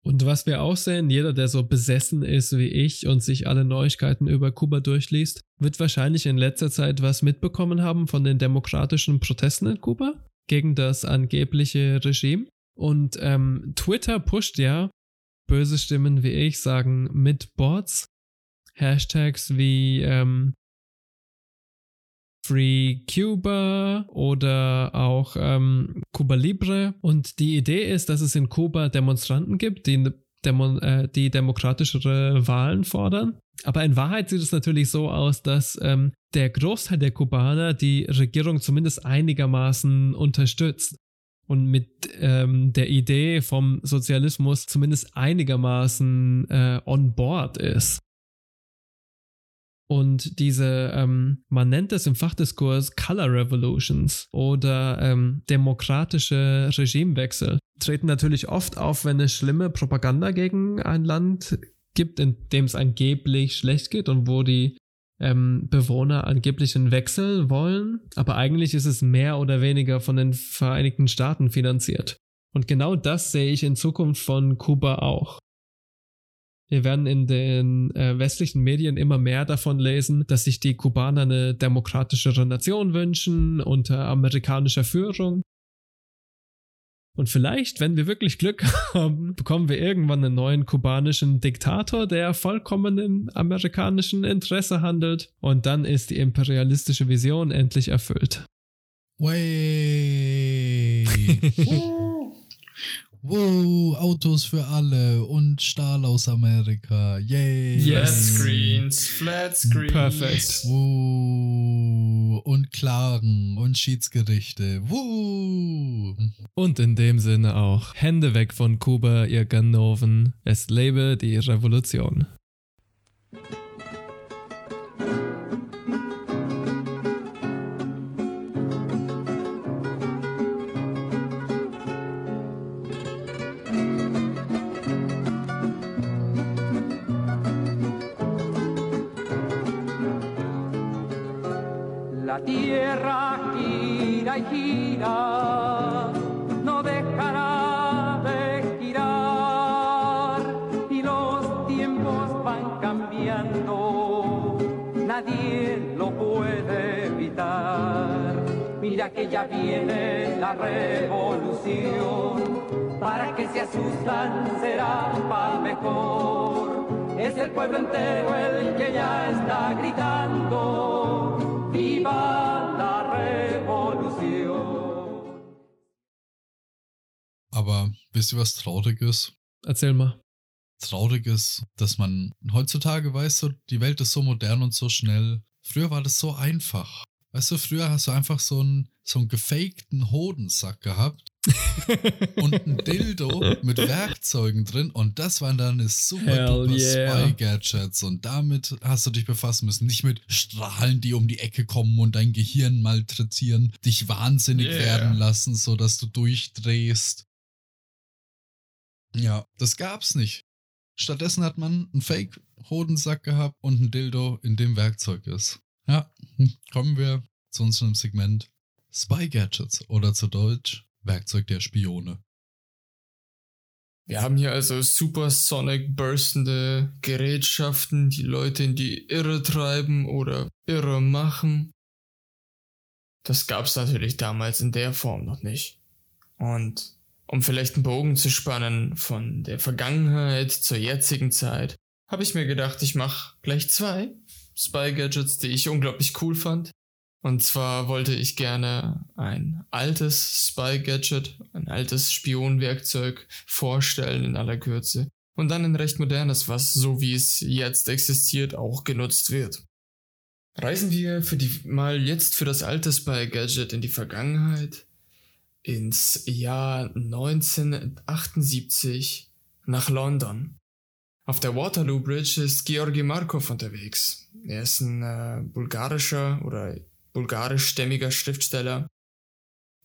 Und was wir auch sehen, jeder, der so besessen ist wie ich und sich alle Neuigkeiten über Kuba durchliest, wird wahrscheinlich in letzter Zeit was mitbekommen haben von den demokratischen Protesten in Kuba gegen das angebliche Regime. Und ähm, Twitter pusht ja, böse Stimmen wie ich sagen, mit Bots, Hashtags wie ähm, Free Cuba oder auch ähm, Cuba Libre. Und die Idee ist, dass es in Kuba Demonstranten gibt, die, Demo äh, die demokratischere Wahlen fordern. Aber in Wahrheit sieht es natürlich so aus, dass ähm, der Großteil der Kubaner die Regierung zumindest einigermaßen unterstützt und mit ähm, der Idee vom Sozialismus zumindest einigermaßen äh, on board ist. Und diese, ähm, man nennt es im Fachdiskurs Color Revolutions oder ähm, demokratische Regimewechsel, treten natürlich oft auf, wenn es schlimme Propaganda gegen ein Land gibt, in dem es angeblich schlecht geht und wo die ähm, Bewohner angeblich einen Wechsel wollen. Aber eigentlich ist es mehr oder weniger von den Vereinigten Staaten finanziert. Und genau das sehe ich in Zukunft von Kuba auch. Wir werden in den äh, westlichen Medien immer mehr davon lesen, dass sich die Kubaner eine demokratischere Nation wünschen unter amerikanischer Führung. Und vielleicht, wenn wir wirklich Glück haben, bekommen wir irgendwann einen neuen kubanischen Diktator, der vollkommen im amerikanischen Interesse handelt. Und dann ist die imperialistische Vision endlich erfüllt. Way. Wow, Autos für alle und Stahl aus Amerika. Yay. Yes, Screens, Flat Screens. Perfekt. Wow. Und Klagen und Schiedsgerichte. Wow. Und in dem Sinne auch Hände weg von Kuba, ihr Ganoven. Es lebe die Revolution. Tierra gira y gira, no dejará de girar y los tiempos van cambiando, nadie lo puede evitar. Mira que ya viene la revolución, para que se asustan será para mejor. Es el pueblo entero el que ya está gritando. Viva la Revolution. Aber wisst ihr, was traurig ist? Erzähl mal. Traurig ist, dass man heutzutage weiß, so, die Welt ist so modern und so schnell. Früher war das so einfach. Weißt du, früher hast du einfach so einen, so einen gefakten Hodensack gehabt und ein Dildo mit Werkzeugen drin und das waren dann eine super Hell duper yeah. Spy-Gadgets und damit hast du dich befassen müssen. Nicht mit Strahlen, die um die Ecke kommen und dein Gehirn malträtieren, dich wahnsinnig Yeah. werden lassen, sodass du durchdrehst. Ja, das gab's nicht. Stattdessen hat man einen Fake-Hodensack gehabt und ein Dildo, in dem Werkzeug ist. Ja, hm, kommen wir zu unserem Segment Spy Gadgets oder zu Deutsch Werkzeug der Spione. Wir haben hier also supersonic burstende Gerätschaften, die Leute in die Irre treiben oder irre machen. Das gab's natürlich damals in der Form noch nicht. Und um vielleicht einen Bogen zu spannen von der Vergangenheit zur jetzigen Zeit, habe ich mir gedacht, ich mache gleich zwei Spy Gadgets, die ich unglaublich cool fand. Und zwar wollte ich gerne ein altes Spy-Gadget, ein altes Spionwerkzeug vorstellen in aller Kürze. Und dann ein recht modernes, was so wie es jetzt existiert, auch genutzt wird. Reisen wir für die, mal jetzt für das alte Spy-Gadget in die Vergangenheit, ins Jahr 1978 nach London. Auf der Waterloo Bridge ist Georgi Markov unterwegs. Er ist ein äh, bulgarischer oder bulgarischstämmiger Schriftsteller,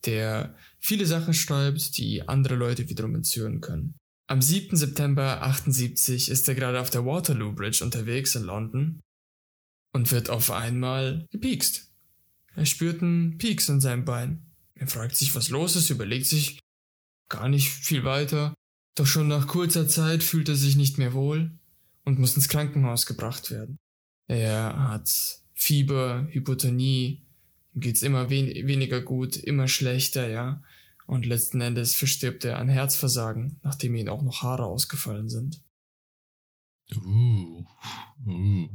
der viele Sachen schreibt, die andere Leute wiederum entzüren können. Am 7. September 78 ist er gerade auf der Waterloo Bridge unterwegs in London und wird auf einmal gepiekst. Er spürt einen Pieks in seinem Bein. Er fragt sich, was los ist, überlegt sich gar nicht viel weiter, doch schon nach kurzer Zeit fühlt er sich nicht mehr wohl und muss ins Krankenhaus gebracht werden. Er hat Fieber, Hypotonie, ihm geht's immer wen weniger gut, immer schlechter, ja. Und letzten Endes verstirbt er an Herzversagen, nachdem ihm auch noch Haare ausgefallen sind. Uh, uh.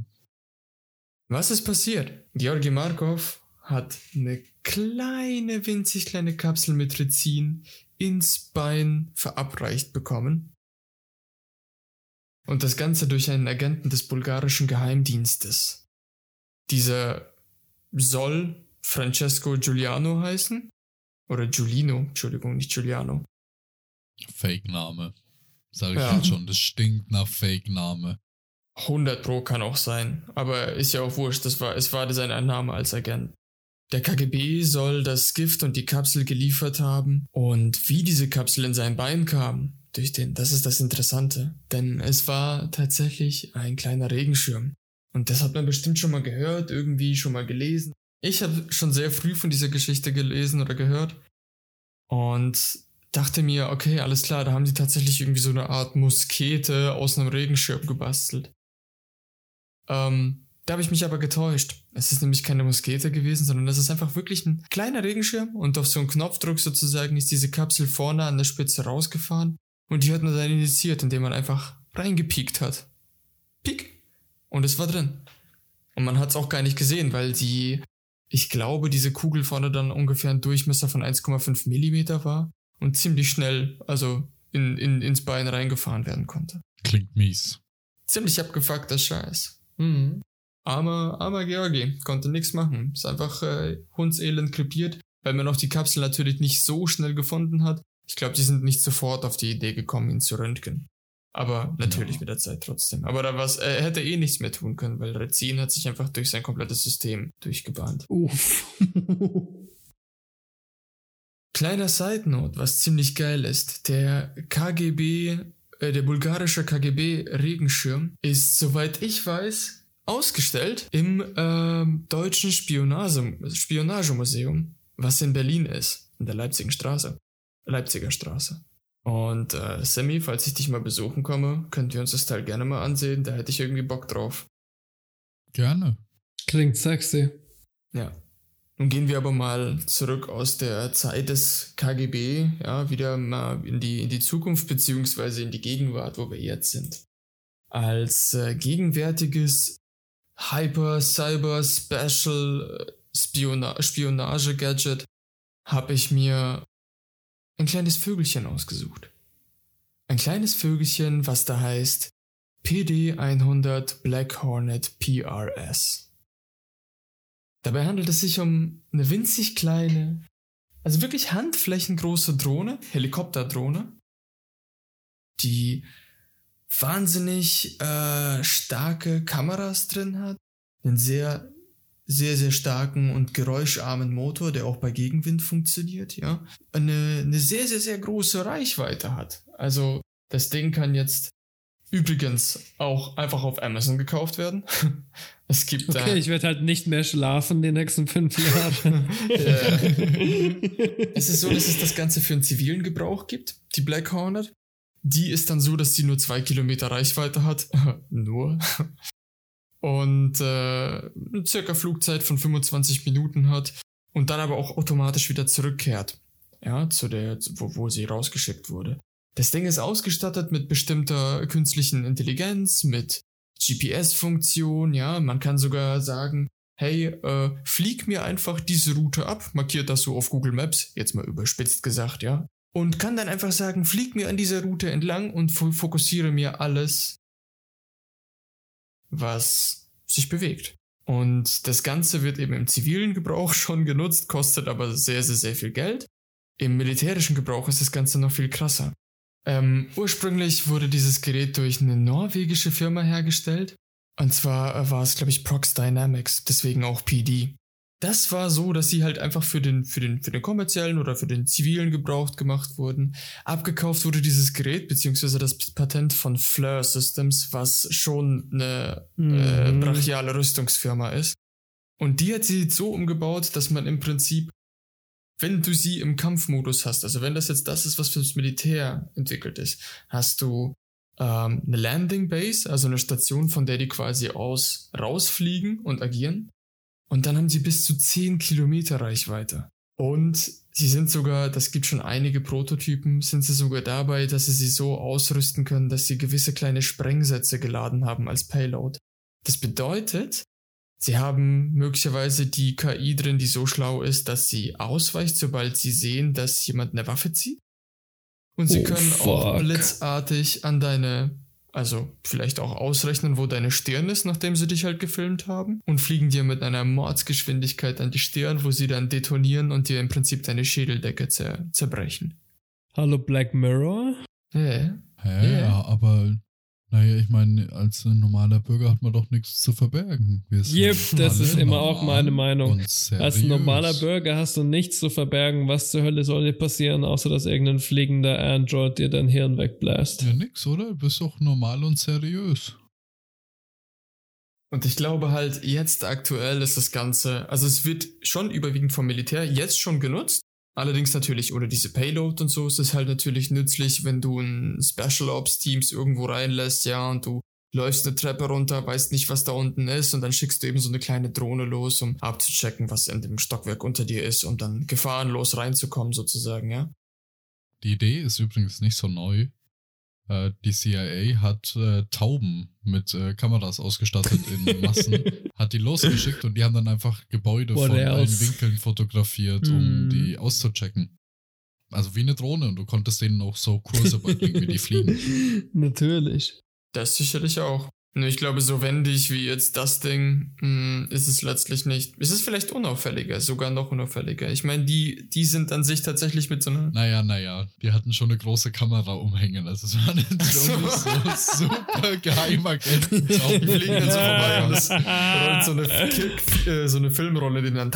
Was ist passiert? Georgi Markov hat eine kleine, winzig kleine Kapsel mit Rizin ins Bein verabreicht bekommen. Und das Ganze durch einen Agenten des bulgarischen Geheimdienstes. Dieser soll Francesco Giuliano heißen. Oder Giulino, Entschuldigung, nicht Giuliano. Fake-Name. Sag ich Ja. jetzt schon, das stinkt nach Fake-Name. 100 Pro kann auch sein, aber ist ja auch wurscht, das war, es war sein Name als Agent. Der KGB soll das Gift und die Kapsel geliefert haben und wie diese Kapsel in sein Bein kam, durch den, das ist das Interessante, denn es war tatsächlich ein kleiner Regenschirm. Und das hat man bestimmt schon mal gehört, irgendwie schon mal gelesen. Ich habe schon sehr früh von dieser Geschichte gelesen oder gehört und dachte mir, okay, alles klar, da haben sie tatsächlich irgendwie so eine Art Muskete aus einem Regenschirm gebastelt. Ähm, da habe ich mich aber getäuscht. Es ist nämlich keine Muskete gewesen, sondern es ist einfach wirklich ein kleiner Regenschirm und auf so einen Knopfdruck sozusagen ist diese Kapsel vorne an der Spitze rausgefahren und die hat man dann initiiert, indem man einfach reingepiekt hat. Piek! Und es war drin. Und man hat es auch gar nicht gesehen, weil die, ich glaube, diese Kugel vorne dann ungefähr ein Durchmesser von 1,5 Millimeter war und ziemlich schnell, also in, in, ins Bein reingefahren werden konnte. Klingt mies. Ziemlich abgefuckter Scheiß. Mhm. Armer, armer Georgi, konnte nichts machen. Ist einfach äh, hundselend krepiert, weil man auch die Kapsel natürlich nicht so schnell gefunden hat. Ich glaube, die sind nicht sofort auf die Idee gekommen, ihn zu röntgen. Aber natürlich mit der Zeit trotzdem. Aber da was, er hätte eh nichts mehr tun können, weil Rezin hat sich einfach durch sein komplettes System durchgebahnt. Uff. Kleiner Side Note, was ziemlich geil ist. Der KGB, äh, der bulgarische KGB Regenschirm ist, soweit ich weiß, ausgestellt im ähm, deutschen Spionage, Spionagemuseum, was in Berlin ist, in der Leipziger Straße. Leipziger Straße. Und äh, Sammy, falls ich dich mal besuchen komme, könnt ihr uns das Teil gerne mal ansehen, da hätte ich irgendwie Bock drauf. Gerne. Klingt sexy. Ja. Nun gehen wir aber mal zurück aus der Zeit des KGB, ja, wieder mal in die, in die Zukunft beziehungsweise in die Gegenwart, wo wir jetzt sind. Als äh, gegenwärtiges Hyper, Cyber, Special äh, habe ich mir ein kleines Vögelchen ausgesucht. Ein kleines Vögelchen, was da heißt PD100 Black Hornet PRS. Dabei handelt es sich um eine winzig kleine, also wirklich handflächengroße Drohne, Helikopterdrohne, die wahnsinnig äh, starke Kameras drin hat, einen sehr, sehr, sehr starken und geräuscharmen Motor, der auch bei Gegenwind funktioniert, ja, eine, eine sehr, sehr, sehr große Reichweite hat. Also das Ding kann jetzt übrigens auch einfach auf Amazon gekauft werden. Es gibt da Okay, ich werde halt nicht mehr schlafen die nächsten fünf Jahre. es ist so, dass es das Ganze für einen zivilen Gebrauch gibt, die Black Hornet. Die ist dann so, dass sie nur zwei Kilometer Reichweite hat. nur. Und äh, eine circa Flugzeit von 25 Minuten hat und dann aber auch automatisch wieder zurückkehrt. Ja, zu der, wo, wo sie rausgeschickt wurde. Das Ding ist ausgestattet mit bestimmter künstlichen Intelligenz, mit GPS-Funktion, ja, man kann sogar sagen, hey, äh, flieg mir einfach diese Route ab, markiert das so auf Google Maps, jetzt mal überspitzt gesagt, ja. Und kann dann einfach sagen, flieg mir an dieser Route entlang und fokussiere mir alles, was sich bewegt. Und das Ganze wird eben im zivilen Gebrauch schon genutzt, kostet aber sehr, sehr, sehr viel Geld. Im militärischen Gebrauch ist das Ganze noch viel krasser. Ähm, ursprünglich wurde dieses Gerät durch eine norwegische Firma hergestellt. Und zwar war es, glaube ich, Prox Dynamics, deswegen auch PD. Das war so, dass sie halt einfach für den, für den, für den kommerziellen oder für den zivilen Gebrauch gemacht wurden. Abgekauft wurde dieses Gerät, beziehungsweise das Patent von Fleur Systems, was schon eine äh, mhm. äh, brachiale Rüstungsfirma ist. Und die hat sie so umgebaut, dass man im Prinzip wenn du sie im Kampfmodus hast, also wenn das jetzt das ist, was fürs Militär entwickelt ist, hast du ähm, eine Landing Base, also eine Station, von der die quasi aus rausfliegen und agieren. Und dann haben sie bis zu 10 Kilometer Reichweite. Und sie sind sogar, das gibt schon einige Prototypen, sind sie sogar dabei, dass sie sie so ausrüsten können, dass sie gewisse kleine Sprengsätze geladen haben als Payload. Das bedeutet, Sie haben möglicherweise die KI drin, die so schlau ist, dass sie ausweicht, sobald sie sehen, dass jemand eine Waffe zieht. Und sie oh, können fuck. auch blitzartig an deine, also vielleicht auch ausrechnen, wo deine Stirn ist, nachdem sie dich halt gefilmt haben. Und fliegen dir mit einer Mordsgeschwindigkeit an die Stirn, wo sie dann detonieren und dir im Prinzip deine Schädeldecke zer zerbrechen. Hallo Black Mirror? Hä? Hä? Ja, aber naja, ich meine, als normaler Bürger hat man doch nichts zu verbergen. Yep, das ist immer auch meine Meinung. Als normaler Bürger hast du nichts zu verbergen. Was zur Hölle soll dir passieren, außer dass irgendein fliegender Android dir dein Hirn wegbläst? Ja, nix, oder? Du bist doch normal und seriös. Und ich glaube halt, jetzt aktuell ist das Ganze, also es wird schon überwiegend vom Militär jetzt schon genutzt. Allerdings natürlich, oder diese Payload und so ist es halt natürlich nützlich, wenn du ein Special Ops Teams irgendwo reinlässt, ja, und du läufst eine Treppe runter, weißt nicht, was da unten ist, und dann schickst du eben so eine kleine Drohne los, um abzuchecken, was in dem Stockwerk unter dir ist, um dann gefahrenlos reinzukommen, sozusagen, ja. Die Idee ist übrigens nicht so neu. Äh, die CIA hat äh, Tauben mit äh, Kameras ausgestattet in Massen, hat die losgeschickt und die haben dann einfach Gebäude What von else? allen Winkeln fotografiert, mm. um die auszuchecken. Also wie eine Drohne und du konntest denen auch so Kurse beibringen, wie die fliegen. Natürlich. Das sicherlich auch. Ich glaube, so wendig wie jetzt das Ding mh, hm, ist es letztlich nicht. Es ist vielleicht unauffälliger, sogar noch unauffälliger. Ich meine, die, die sind an sich tatsächlich mit so einer. Naja, naja, die hatten schon eine große Kamera umhängen. Also es waren schon so super Geheimagenten. Die fliegen dann so vorbei und es rollt so eine, Kick, äh, so eine Filmrolle, die dann.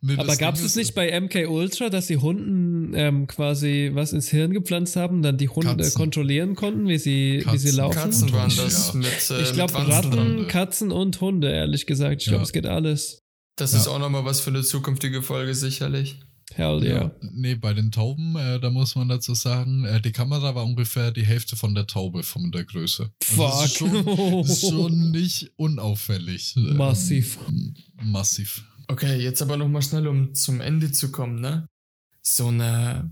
Nee, Aber gab es nicht bei MK Ultra, dass die Hunden ähm, quasi was ins Hirn gepflanzt haben, dann die Hunde Katzen. kontrollieren konnten, wie sie, Katzen. wie sie laufen? Katzen waren das ja. mit. Äh, ich glaube Ratten, Katzen und Hunde, ehrlich gesagt. Ich glaube, ja. es geht alles. Das ja. ist auch nochmal was für eine zukünftige Folge, sicherlich. Hell yeah. ja. Nee, bei den Tauben, äh, da muss man dazu sagen, äh, die Kamera war ungefähr die Hälfte von der Taube von der Größe. Fuck. Also ist schon, schon nicht unauffällig. Massiv. Ähm, massiv. Okay, jetzt aber nochmal schnell, um zum Ende zu kommen, ne? So eine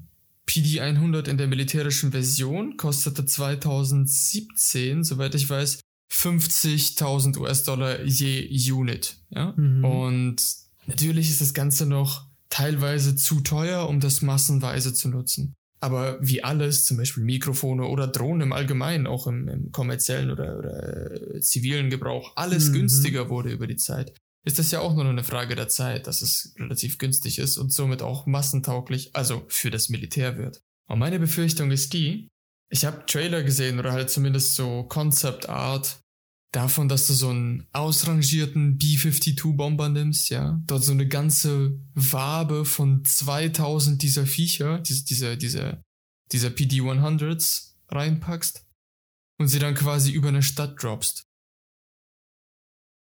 PD100 in der militärischen Version kostete 2017, soweit ich weiß, 50.000 US-Dollar je Unit, ja? Mhm. Und natürlich ist das Ganze noch teilweise zu teuer, um das massenweise zu nutzen. Aber wie alles, zum Beispiel Mikrofone oder Drohnen im Allgemeinen, auch im, im kommerziellen oder, oder, zivilen Gebrauch, alles mhm. günstiger wurde über die Zeit ist das ja auch nur eine Frage der Zeit, dass es relativ günstig ist und somit auch massentauglich, also für das Militär wird. Und meine Befürchtung ist die, ich habe Trailer gesehen oder halt zumindest so Concept Art davon, dass du so einen ausrangierten B-52-Bomber nimmst, ja, dort so eine ganze Wabe von 2000 dieser Viecher, diese, diese, diese, dieser PD-100s reinpackst und sie dann quasi über eine Stadt droppst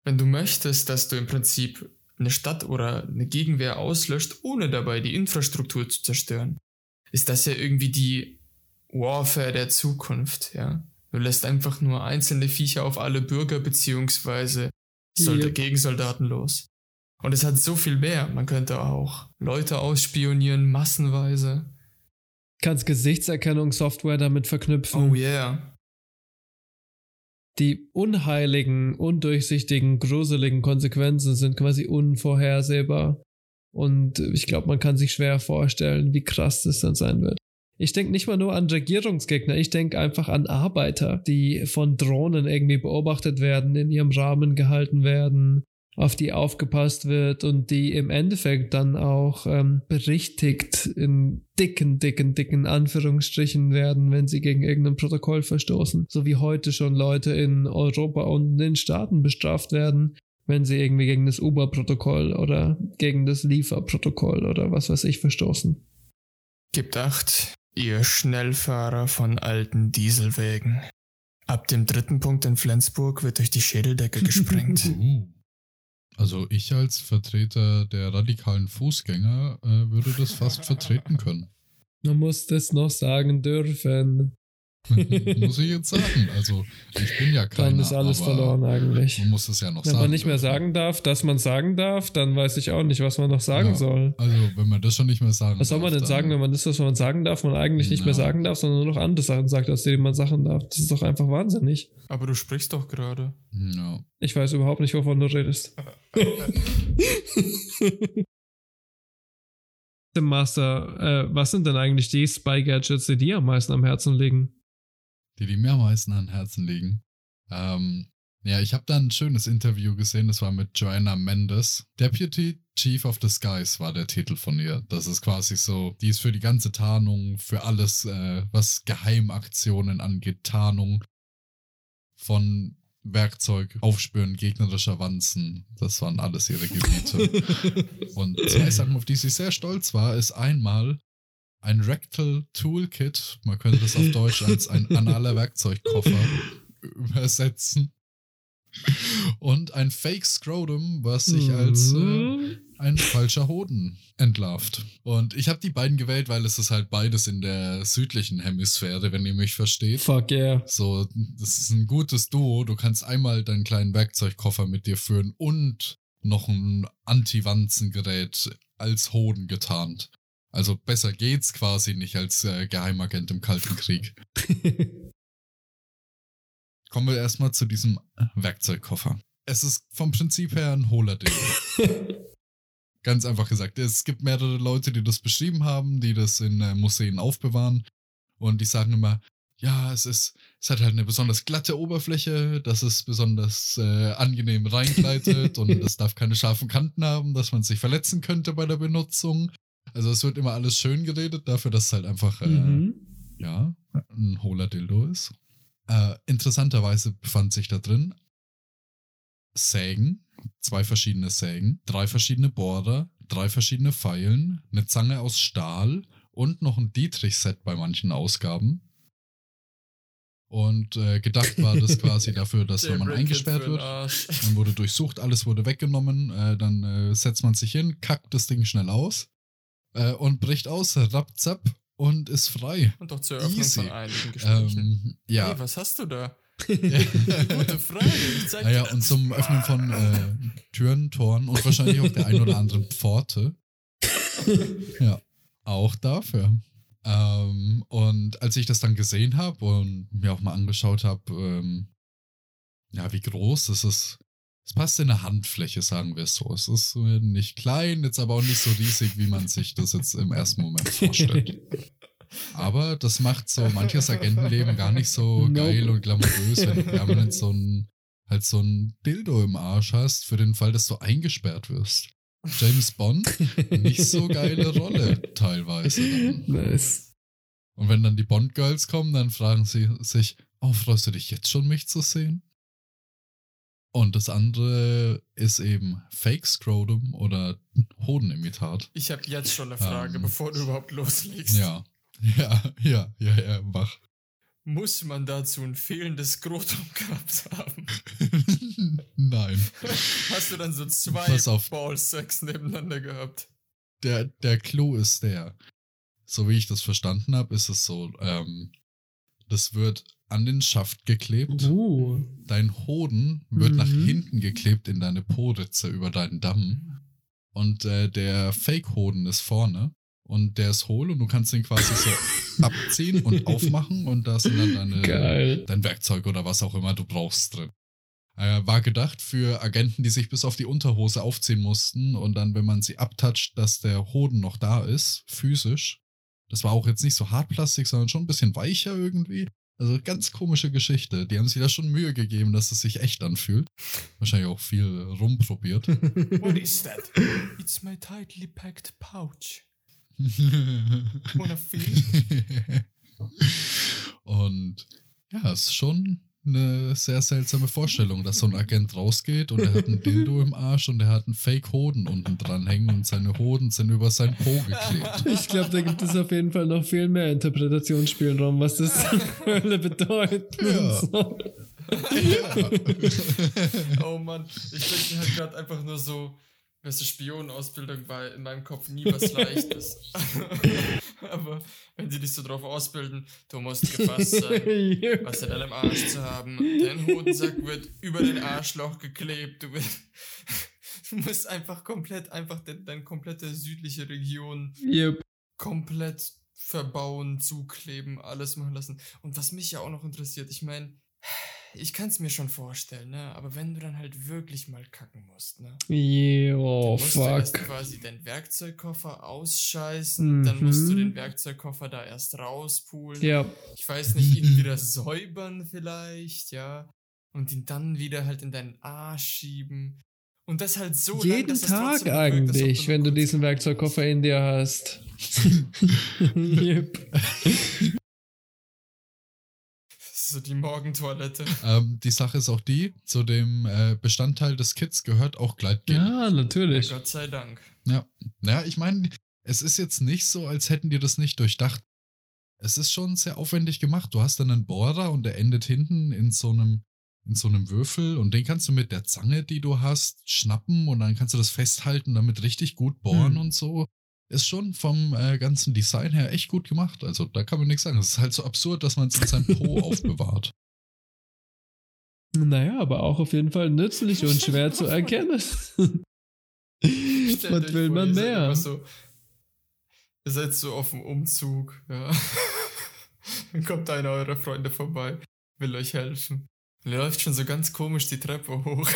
wenn du möchtest, dass du im Prinzip eine Stadt oder eine Gegenwehr auslöscht, ohne dabei die Infrastruktur zu zerstören, ist das ja irgendwie die Warfare der Zukunft, ja. Du lässt einfach nur einzelne Viecher auf alle Bürger beziehungsweise Solda yep. Gegensoldaten los. Und es hat so viel mehr. Man könnte auch Leute ausspionieren, massenweise. Kannst Gesichtserkennungssoftware damit verknüpfen. Oh yeah. Die unheiligen, undurchsichtigen, gruseligen Konsequenzen sind quasi unvorhersehbar. Und ich glaube, man kann sich schwer vorstellen, wie krass das dann sein wird. Ich denke nicht mal nur an Regierungsgegner, ich denke einfach an Arbeiter, die von Drohnen irgendwie beobachtet werden, in ihrem Rahmen gehalten werden, auf die aufgepasst wird und die im Endeffekt dann auch ähm, berichtigt in dicken, dicken, dicken Anführungsstrichen werden, wenn sie gegen irgendein Protokoll verstoßen. So wie heute schon Leute in Europa und in den Staaten bestraft werden, wenn sie irgendwie gegen das Uber-Protokoll oder gegen das Lieferprotokoll oder was weiß ich verstoßen. Gibt acht, ihr Schnellfahrer von alten Dieselwägen. Ab dem dritten Punkt in Flensburg wird durch die Schädeldecke gesprengt. Also ich als Vertreter der radikalen Fußgänger äh, würde das fast vertreten können. Man muss das noch sagen dürfen. Muss ich jetzt sagen. Also ich bin ja keiner. Dann ist alles verloren eigentlich. Man muss es ja noch wenn sagen. Wenn man nicht mehr sagen darf, dass man sagen darf, dann weiß ich auch nicht, was man noch sagen Ja, soll. Also wenn man das schon nicht mehr sagen Was soll man darf, denn dann- sagen, wenn man das, was man sagen darf, man eigentlich nicht mehr Ja. sagen darf, sondern nur noch andere Sachen sagt, aus denen man Sachen darf? Das ist doch einfach wahnsinnig. Aber du sprichst doch gerade. Ja. Ich weiß überhaupt nicht, wovon du redest. Tim Master, äh, was sind denn eigentlich die Spy-Gadgets, die dir am meisten am Herzen liegen? Die die mir am meisten an Herzen liegen. Ähm, ja, ich habe da ein schönes Interview gesehen, das war mit Joanna Mendes. Deputy Chief of the Skies war der Titel von ihr. Das ist quasi so, die ist für die ganze Tarnung, für alles, äh, was Geheimaktionen angeht, Tarnung von Werkzeug, Aufspüren gegnerischer Wanzen. Das waren alles ihre Gebiete. Und zwei Sachen, auf die sie sehr stolz war, ist einmal ein Rectal Toolkit, man könnte das auf Deutsch als ein analer Werkzeugkoffer übersetzen. Und ein Fake Scrotum, was sich als äh, ein falscher Hoden entlarvt. Und ich habe die beiden gewählt, weil es ist halt beides in der südlichen Hemisphäre, wenn ihr mich versteht. Fuck yeah. So, das ist ein gutes Duo. Du kannst einmal deinen kleinen Werkzeugkoffer mit dir führen und noch ein Anti-Wanzengerät als Hoden getarnt. Also besser geht's quasi nicht als äh, Geheimagent im Kalten Krieg. Kommen wir erstmal zu diesem Werkzeugkoffer. Es ist vom Prinzip her ein hohler Ding. Ganz einfach gesagt. Es gibt mehrere Leute, die das beschrieben haben, die das in äh, Museen aufbewahren. Und die sagen immer, ja, es ist, es hat halt eine besonders glatte Oberfläche, dass es besonders äh, angenehm reingleitet und es darf keine scharfen Kanten haben, dass man sich verletzen könnte bei der Benutzung. Also es wird immer alles schön geredet, dafür, dass es halt einfach, äh, Mhm. ja, ein hohler Dildo ist. Äh, interessanterweise befand sich da drin Sägen, zwei verschiedene Sägen, drei verschiedene Bohrer, drei verschiedene Pfeilen, eine Zange aus Stahl und noch ein Dietrich-Set bei manchen Ausgaben. Und äh, gedacht war das quasi dafür, dass wenn man eingesperrt wird, man wurde durchsucht, alles wurde weggenommen, äh, dann äh, setzt man sich hin, kackt das Ding schnell aus äh, und bricht aus, rapzap und ist frei. Und doch zur Eröffnung Easy. von einigen Gesprächen. Ähm, ja. Hey, was hast du da? Gute Frage. Ich zeig Naja, und zum Öffnen von äh, Türen, Toren und wahrscheinlich auch der ein oder anderen Pforte. ja, auch dafür. Ähm, und als ich das dann gesehen habe und mir auch mal angeschaut habe, ähm, ja, wie groß ist. Es passt in eine Handfläche, sagen wir es so. Es ist äh, nicht klein, jetzt aber auch nicht so riesig, wie man sich das jetzt im ersten Moment vorstellt. Aber das macht so manches Agentenleben gar nicht so Nope. geil und glamourös, wenn du permanent so ein, halt so ein Dildo im Arsch hast, für den Fall, dass du eingesperrt wirst. James Bond, nicht so geile Rolle teilweise. Dann. Nice. Und wenn dann die Bond-Girls kommen, dann fragen sie sich, oh, freust du dich jetzt schon, mich zu sehen? Und das andere ist eben Fake Scrotum oder Hodenimitat. Ich habe jetzt schon eine Frage, Ähm, bevor du überhaupt loslegst. Ja, ja, ja, ja, ja, mach. Muss man dazu ein fehlendes Skrotum gehabt haben? Nein. Hast du dann so zwei Pass auf. Ballsacks nebeneinander gehabt? Der, der Clou ist der, so wie ich das verstanden habe, ist es so, ähm, das wird an den Schaft geklebt. Uh. Dein Hoden wird nach Mhm. hinten geklebt in deine Poritze über deinen Damm. Und äh, der Fake-Hoden ist vorne. und der ist hohl und du kannst den quasi so abziehen und aufmachen und da sind dann deine, Geil. dein Werkzeug oder was auch immer du brauchst drin. Äh, war gedacht für Agenten, die sich bis auf die Unterhose aufziehen mussten und dann, wenn man sie abtatscht, dass der Hoden noch da ist, physisch. Das war auch jetzt nicht so Hartplastik, sondern schon ein bisschen weicher irgendwie. Also ganz komische Geschichte. Die haben sich da schon Mühe gegeben, dass es sich echt anfühlt. Wahrscheinlich auch viel rumprobiert. What is that? It's my tightly packed pouch. Wanna feel? Und ja, es ist schon eine sehr seltsame Vorstellung, dass so ein Agent rausgeht und er hat ein Dildo im Arsch und er hat einen Fake-Hoden unten dran hängen und seine Hoden sind über sein Po geklebt. Ich glaube, da gibt es auf jeden Fall noch viel mehr Interpretationsspielraum, was das Hölle bedeutet. Ja. So. oh Mann, ich denke halt gerade einfach nur so, beste Spionenausbildung war in meinem Kopf nie was Leichtes. Aber wenn sie dich so drauf ausbilden, du musst gefasst sein, was in deinem Arsch zu haben. Dein Hodensack wird über den Arschloch geklebt. Du, wirst- du musst einfach komplett, einfach de, deine komplette südliche Region Yep. komplett verbauen, zukleben, alles machen lassen. Und was mich ja auch noch interessiert, ich meine, ich kann es mir schon vorstellen, ne? Aber wenn du dann halt wirklich mal kacken musst, ne? Oh, dann musst du erst fuck. quasi deinen Werkzeugkoffer ausscheißen, dann musst du Mhm. den Werkzeugkoffer da erst rauspulen. Ja. Ich weiß nicht, ihn wieder säubern vielleicht, ja. Und ihn dann wieder halt in deinen Arsch schieben. Und das halt so lang, Jeden es Tag trotzdem wirkt, eigentlich, wenn du diesen Werkzeugkoffer in dir hast. yep. So die Morgentoilette. ähm, die Sache ist auch die, zu dem äh, Bestandteil des Kits gehört auch Gleitgel. Ja, natürlich. Gott sei Dank. Ja, naja, ich meine, es ist jetzt nicht so, als hätten die das nicht durchdacht. Es ist schon sehr aufwendig gemacht. Du hast dann einen Bohrer und der endet hinten in so einem in so einem Würfel und den kannst du mit der Zange, die du hast, schnappen und dann kannst du das festhalten, damit richtig gut bohren Hm. und so. Ist schon vom äh, ganzen Design her echt gut gemacht. Also da kann man nichts sagen. Es ist halt so absurd, dass man es in seinem Po aufbewahrt. Naja, aber auch auf jeden Fall nützlich und schwer zu erkennen. Was will man ihr seid mehr? So, ihr seid so auf dem Umzug, ja. Dann kommt einer eurer Freunde vorbei, will euch helfen. Und er läuft schon so ganz komisch die Treppe hoch.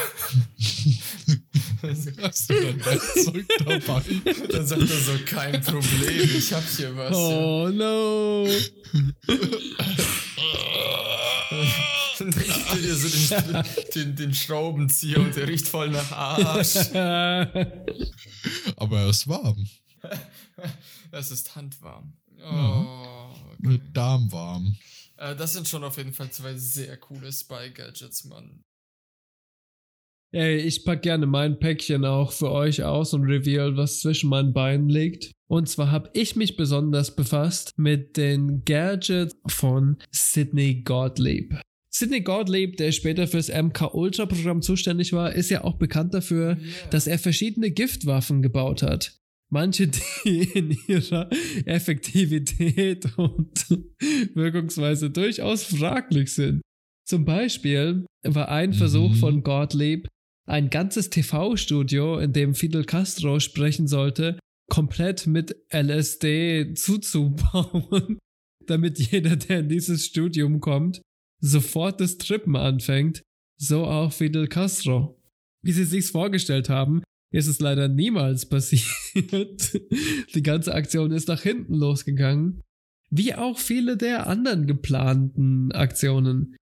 Hast du dein Werkzeug dabei? Dann sagt er so, kein Problem, ich hab hier was. Oh no. Dann gibt er dir so den, den, den Schraubenzieher und der riecht voll nach Arsch. Aber er ist warm. Es ist handwarm. Oh. Mit Darmwarm. Äh, das sind schon auf jeden Fall zwei sehr coole Spy-Gadgets, Mann. Ey, ich pack gerne mein Päckchen auch für euch aus und reveal, was zwischen meinen Beinen liegt. Und zwar habe ich mich besonders befasst mit den Gadgets von Sidney Gottlieb. Sidney Gottlieb, der später fürs MK Ultra Programm zuständig war, ist ja auch bekannt dafür, dass er verschiedene Giftwaffen gebaut hat. Manche, die in ihrer Effektivität und Wirkungsweise durchaus fraglich sind. Zum Beispiel war ein Versuch von Gottlieb, ein ganzes TV-Studio, in dem Fidel Castro sprechen sollte, komplett mit LSD zuzubauen, damit jeder, der in dieses Studium kommt, sofort das Trippen anfängt, so auch Fidel Castro. Wie sie sich's vorgestellt haben, ist es leider niemals passiert. Die ganze Aktion ist nach hinten losgegangen, wie auch viele der anderen geplanten Aktionen.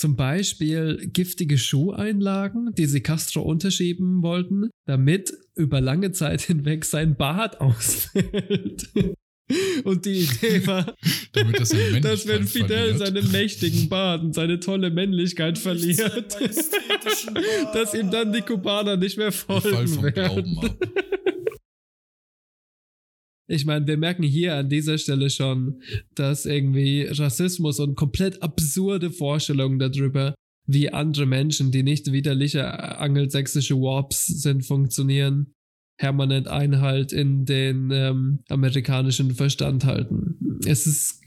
Zum Beispiel giftige Schuheinlagen, die sie Castro unterschieben wollten, damit über lange Zeit hinweg sein Bart ausfällt. Und die Idee war, Männlichkeit dass wenn Fidel verliert. seinen mächtigen Bart und seine tolle Männlichkeit verliert, dass ihm dann die Kubaner nicht mehr Fall folgen werden. Ich meine, wir merken hier an dieser Stelle schon, dass irgendwie Rassismus und komplett absurde Vorstellungen darüber, wie andere Menschen, die nicht widerliche angelsächsische Warps sind, funktionieren, permanent Einhalt in den ähm, amerikanischen Verstand halten. Es ist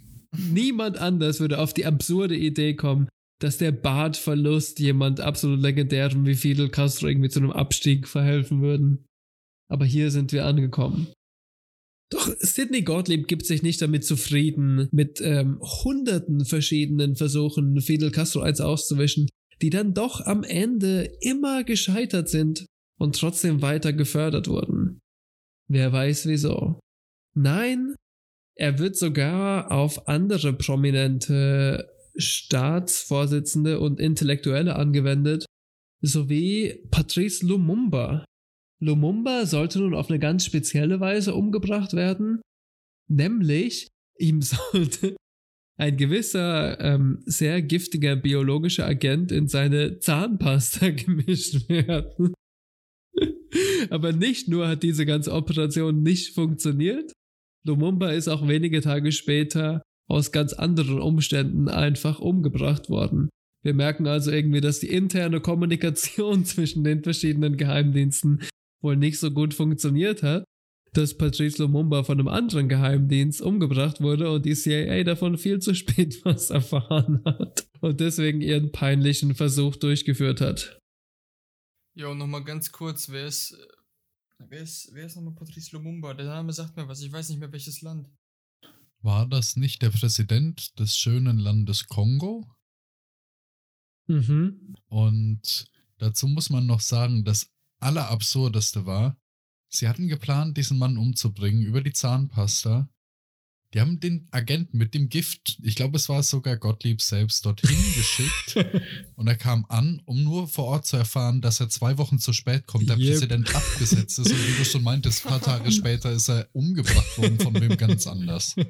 niemand anders würde auf die absurde Idee kommen, dass der Bartverlust jemand absolut legendärem wie Fidel Castro irgendwie zu einem Abstieg verhelfen würden. Aber hier sind wir angekommen. Doch Sidney Gottlieb gibt sich nicht damit zufrieden, mit ähm, hunderten verschiedenen Versuchen Fidel Castro eins auszuwischen, die dann doch am Ende immer gescheitert sind und trotzdem weiter gefördert wurden. Wer weiß wieso. Nein, er wird sogar auf andere prominente Staatsvorsitzende und Intellektuelle angewendet, sowie Patrice Lumumba. Lumumba sollte nun auf eine ganz spezielle Weise umgebracht werden, nämlich ihm sollte ein gewisser, ähm, sehr giftiger biologischer Agent in seine Zahnpasta gemischt werden. Aber nicht nur hat diese ganze Operation nicht funktioniert, Lumumba ist auch wenige Tage später aus ganz anderen Umständen einfach umgebracht worden. Wir merken also irgendwie, dass die interne Kommunikation zwischen den verschiedenen Geheimdiensten wohl nicht so gut funktioniert hat, dass Patrice Lumumba von einem anderen Geheimdienst umgebracht wurde und die CIA davon viel zu spät was erfahren hat und deswegen ihren peinlichen Versuch durchgeführt hat. Ja, und nochmal ganz kurz, wer ist, wer ist, wer ist nochmal Patrice Lumumba? Der Name sagt mir was, ich weiß nicht mehr welches Land. War das nicht der Präsident des schönen Landes Kongo? Mhm. Und dazu muss man noch sagen, das Allerabsurdeste war, sie hatten geplant, diesen Mann umzubringen über die Zahnpasta. Die haben den Agenten mit dem Gift, ich glaube, es war sogar Gottlieb selbst, dorthin geschickt. und er kam an, um nur vor Ort zu erfahren, dass er zwei Wochen zu spät kommt, der Yep. Präsident abgesetzt ist. Und wie du schon meintest, ein paar Tage später ist er umgebracht worden von wem ganz anders.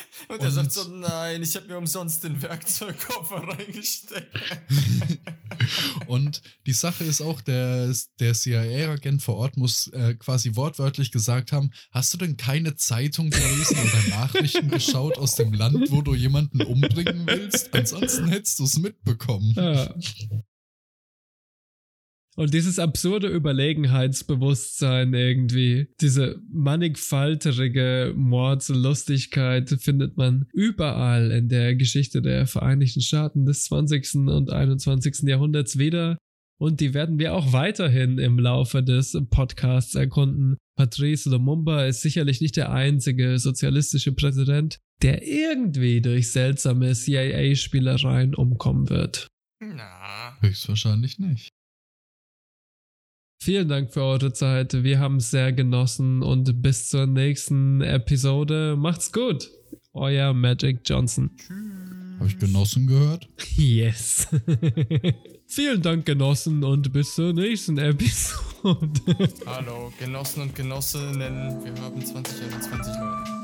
Und er Und- sagt so, nein, ich habe mir umsonst den Werkzeugkoffer reingesteckt. Und die Sache ist auch, der, der CIA-Agent vor Ort muss äh, quasi wortwörtlich gesagt haben, hast du denn keine Zeitung gelesen oder Nachrichten geschaut aus dem Land, wo du jemanden umbringen willst? Ansonsten hättest du es mitbekommen. Ja. Und dieses absurde Überlegenheitsbewusstsein irgendwie, diese mannigfalterige Mordslustigkeit findet man überall in der Geschichte der Vereinigten Staaten des 20. und 21. Jahrhunderts wieder. Und die werden wir auch weiterhin im Laufe des Podcasts erkunden. Patrice Lumumba ist sicherlich nicht der einzige sozialistische Präsident, der irgendwie durch seltsame CIA-Spielereien umkommen wird. Na. Höchstwahrscheinlich nicht. Vielen Dank für eure Zeit. Wir haben es sehr genossen und bis zur nächsten Episode. Macht's gut. Euer Magic Johnson. Habe ich genossen gehört? Yes. Vielen Dank, Genossen, und bis zur nächsten Episode. Hallo, Genossen und Genossinnen, wir haben 2021, Leute.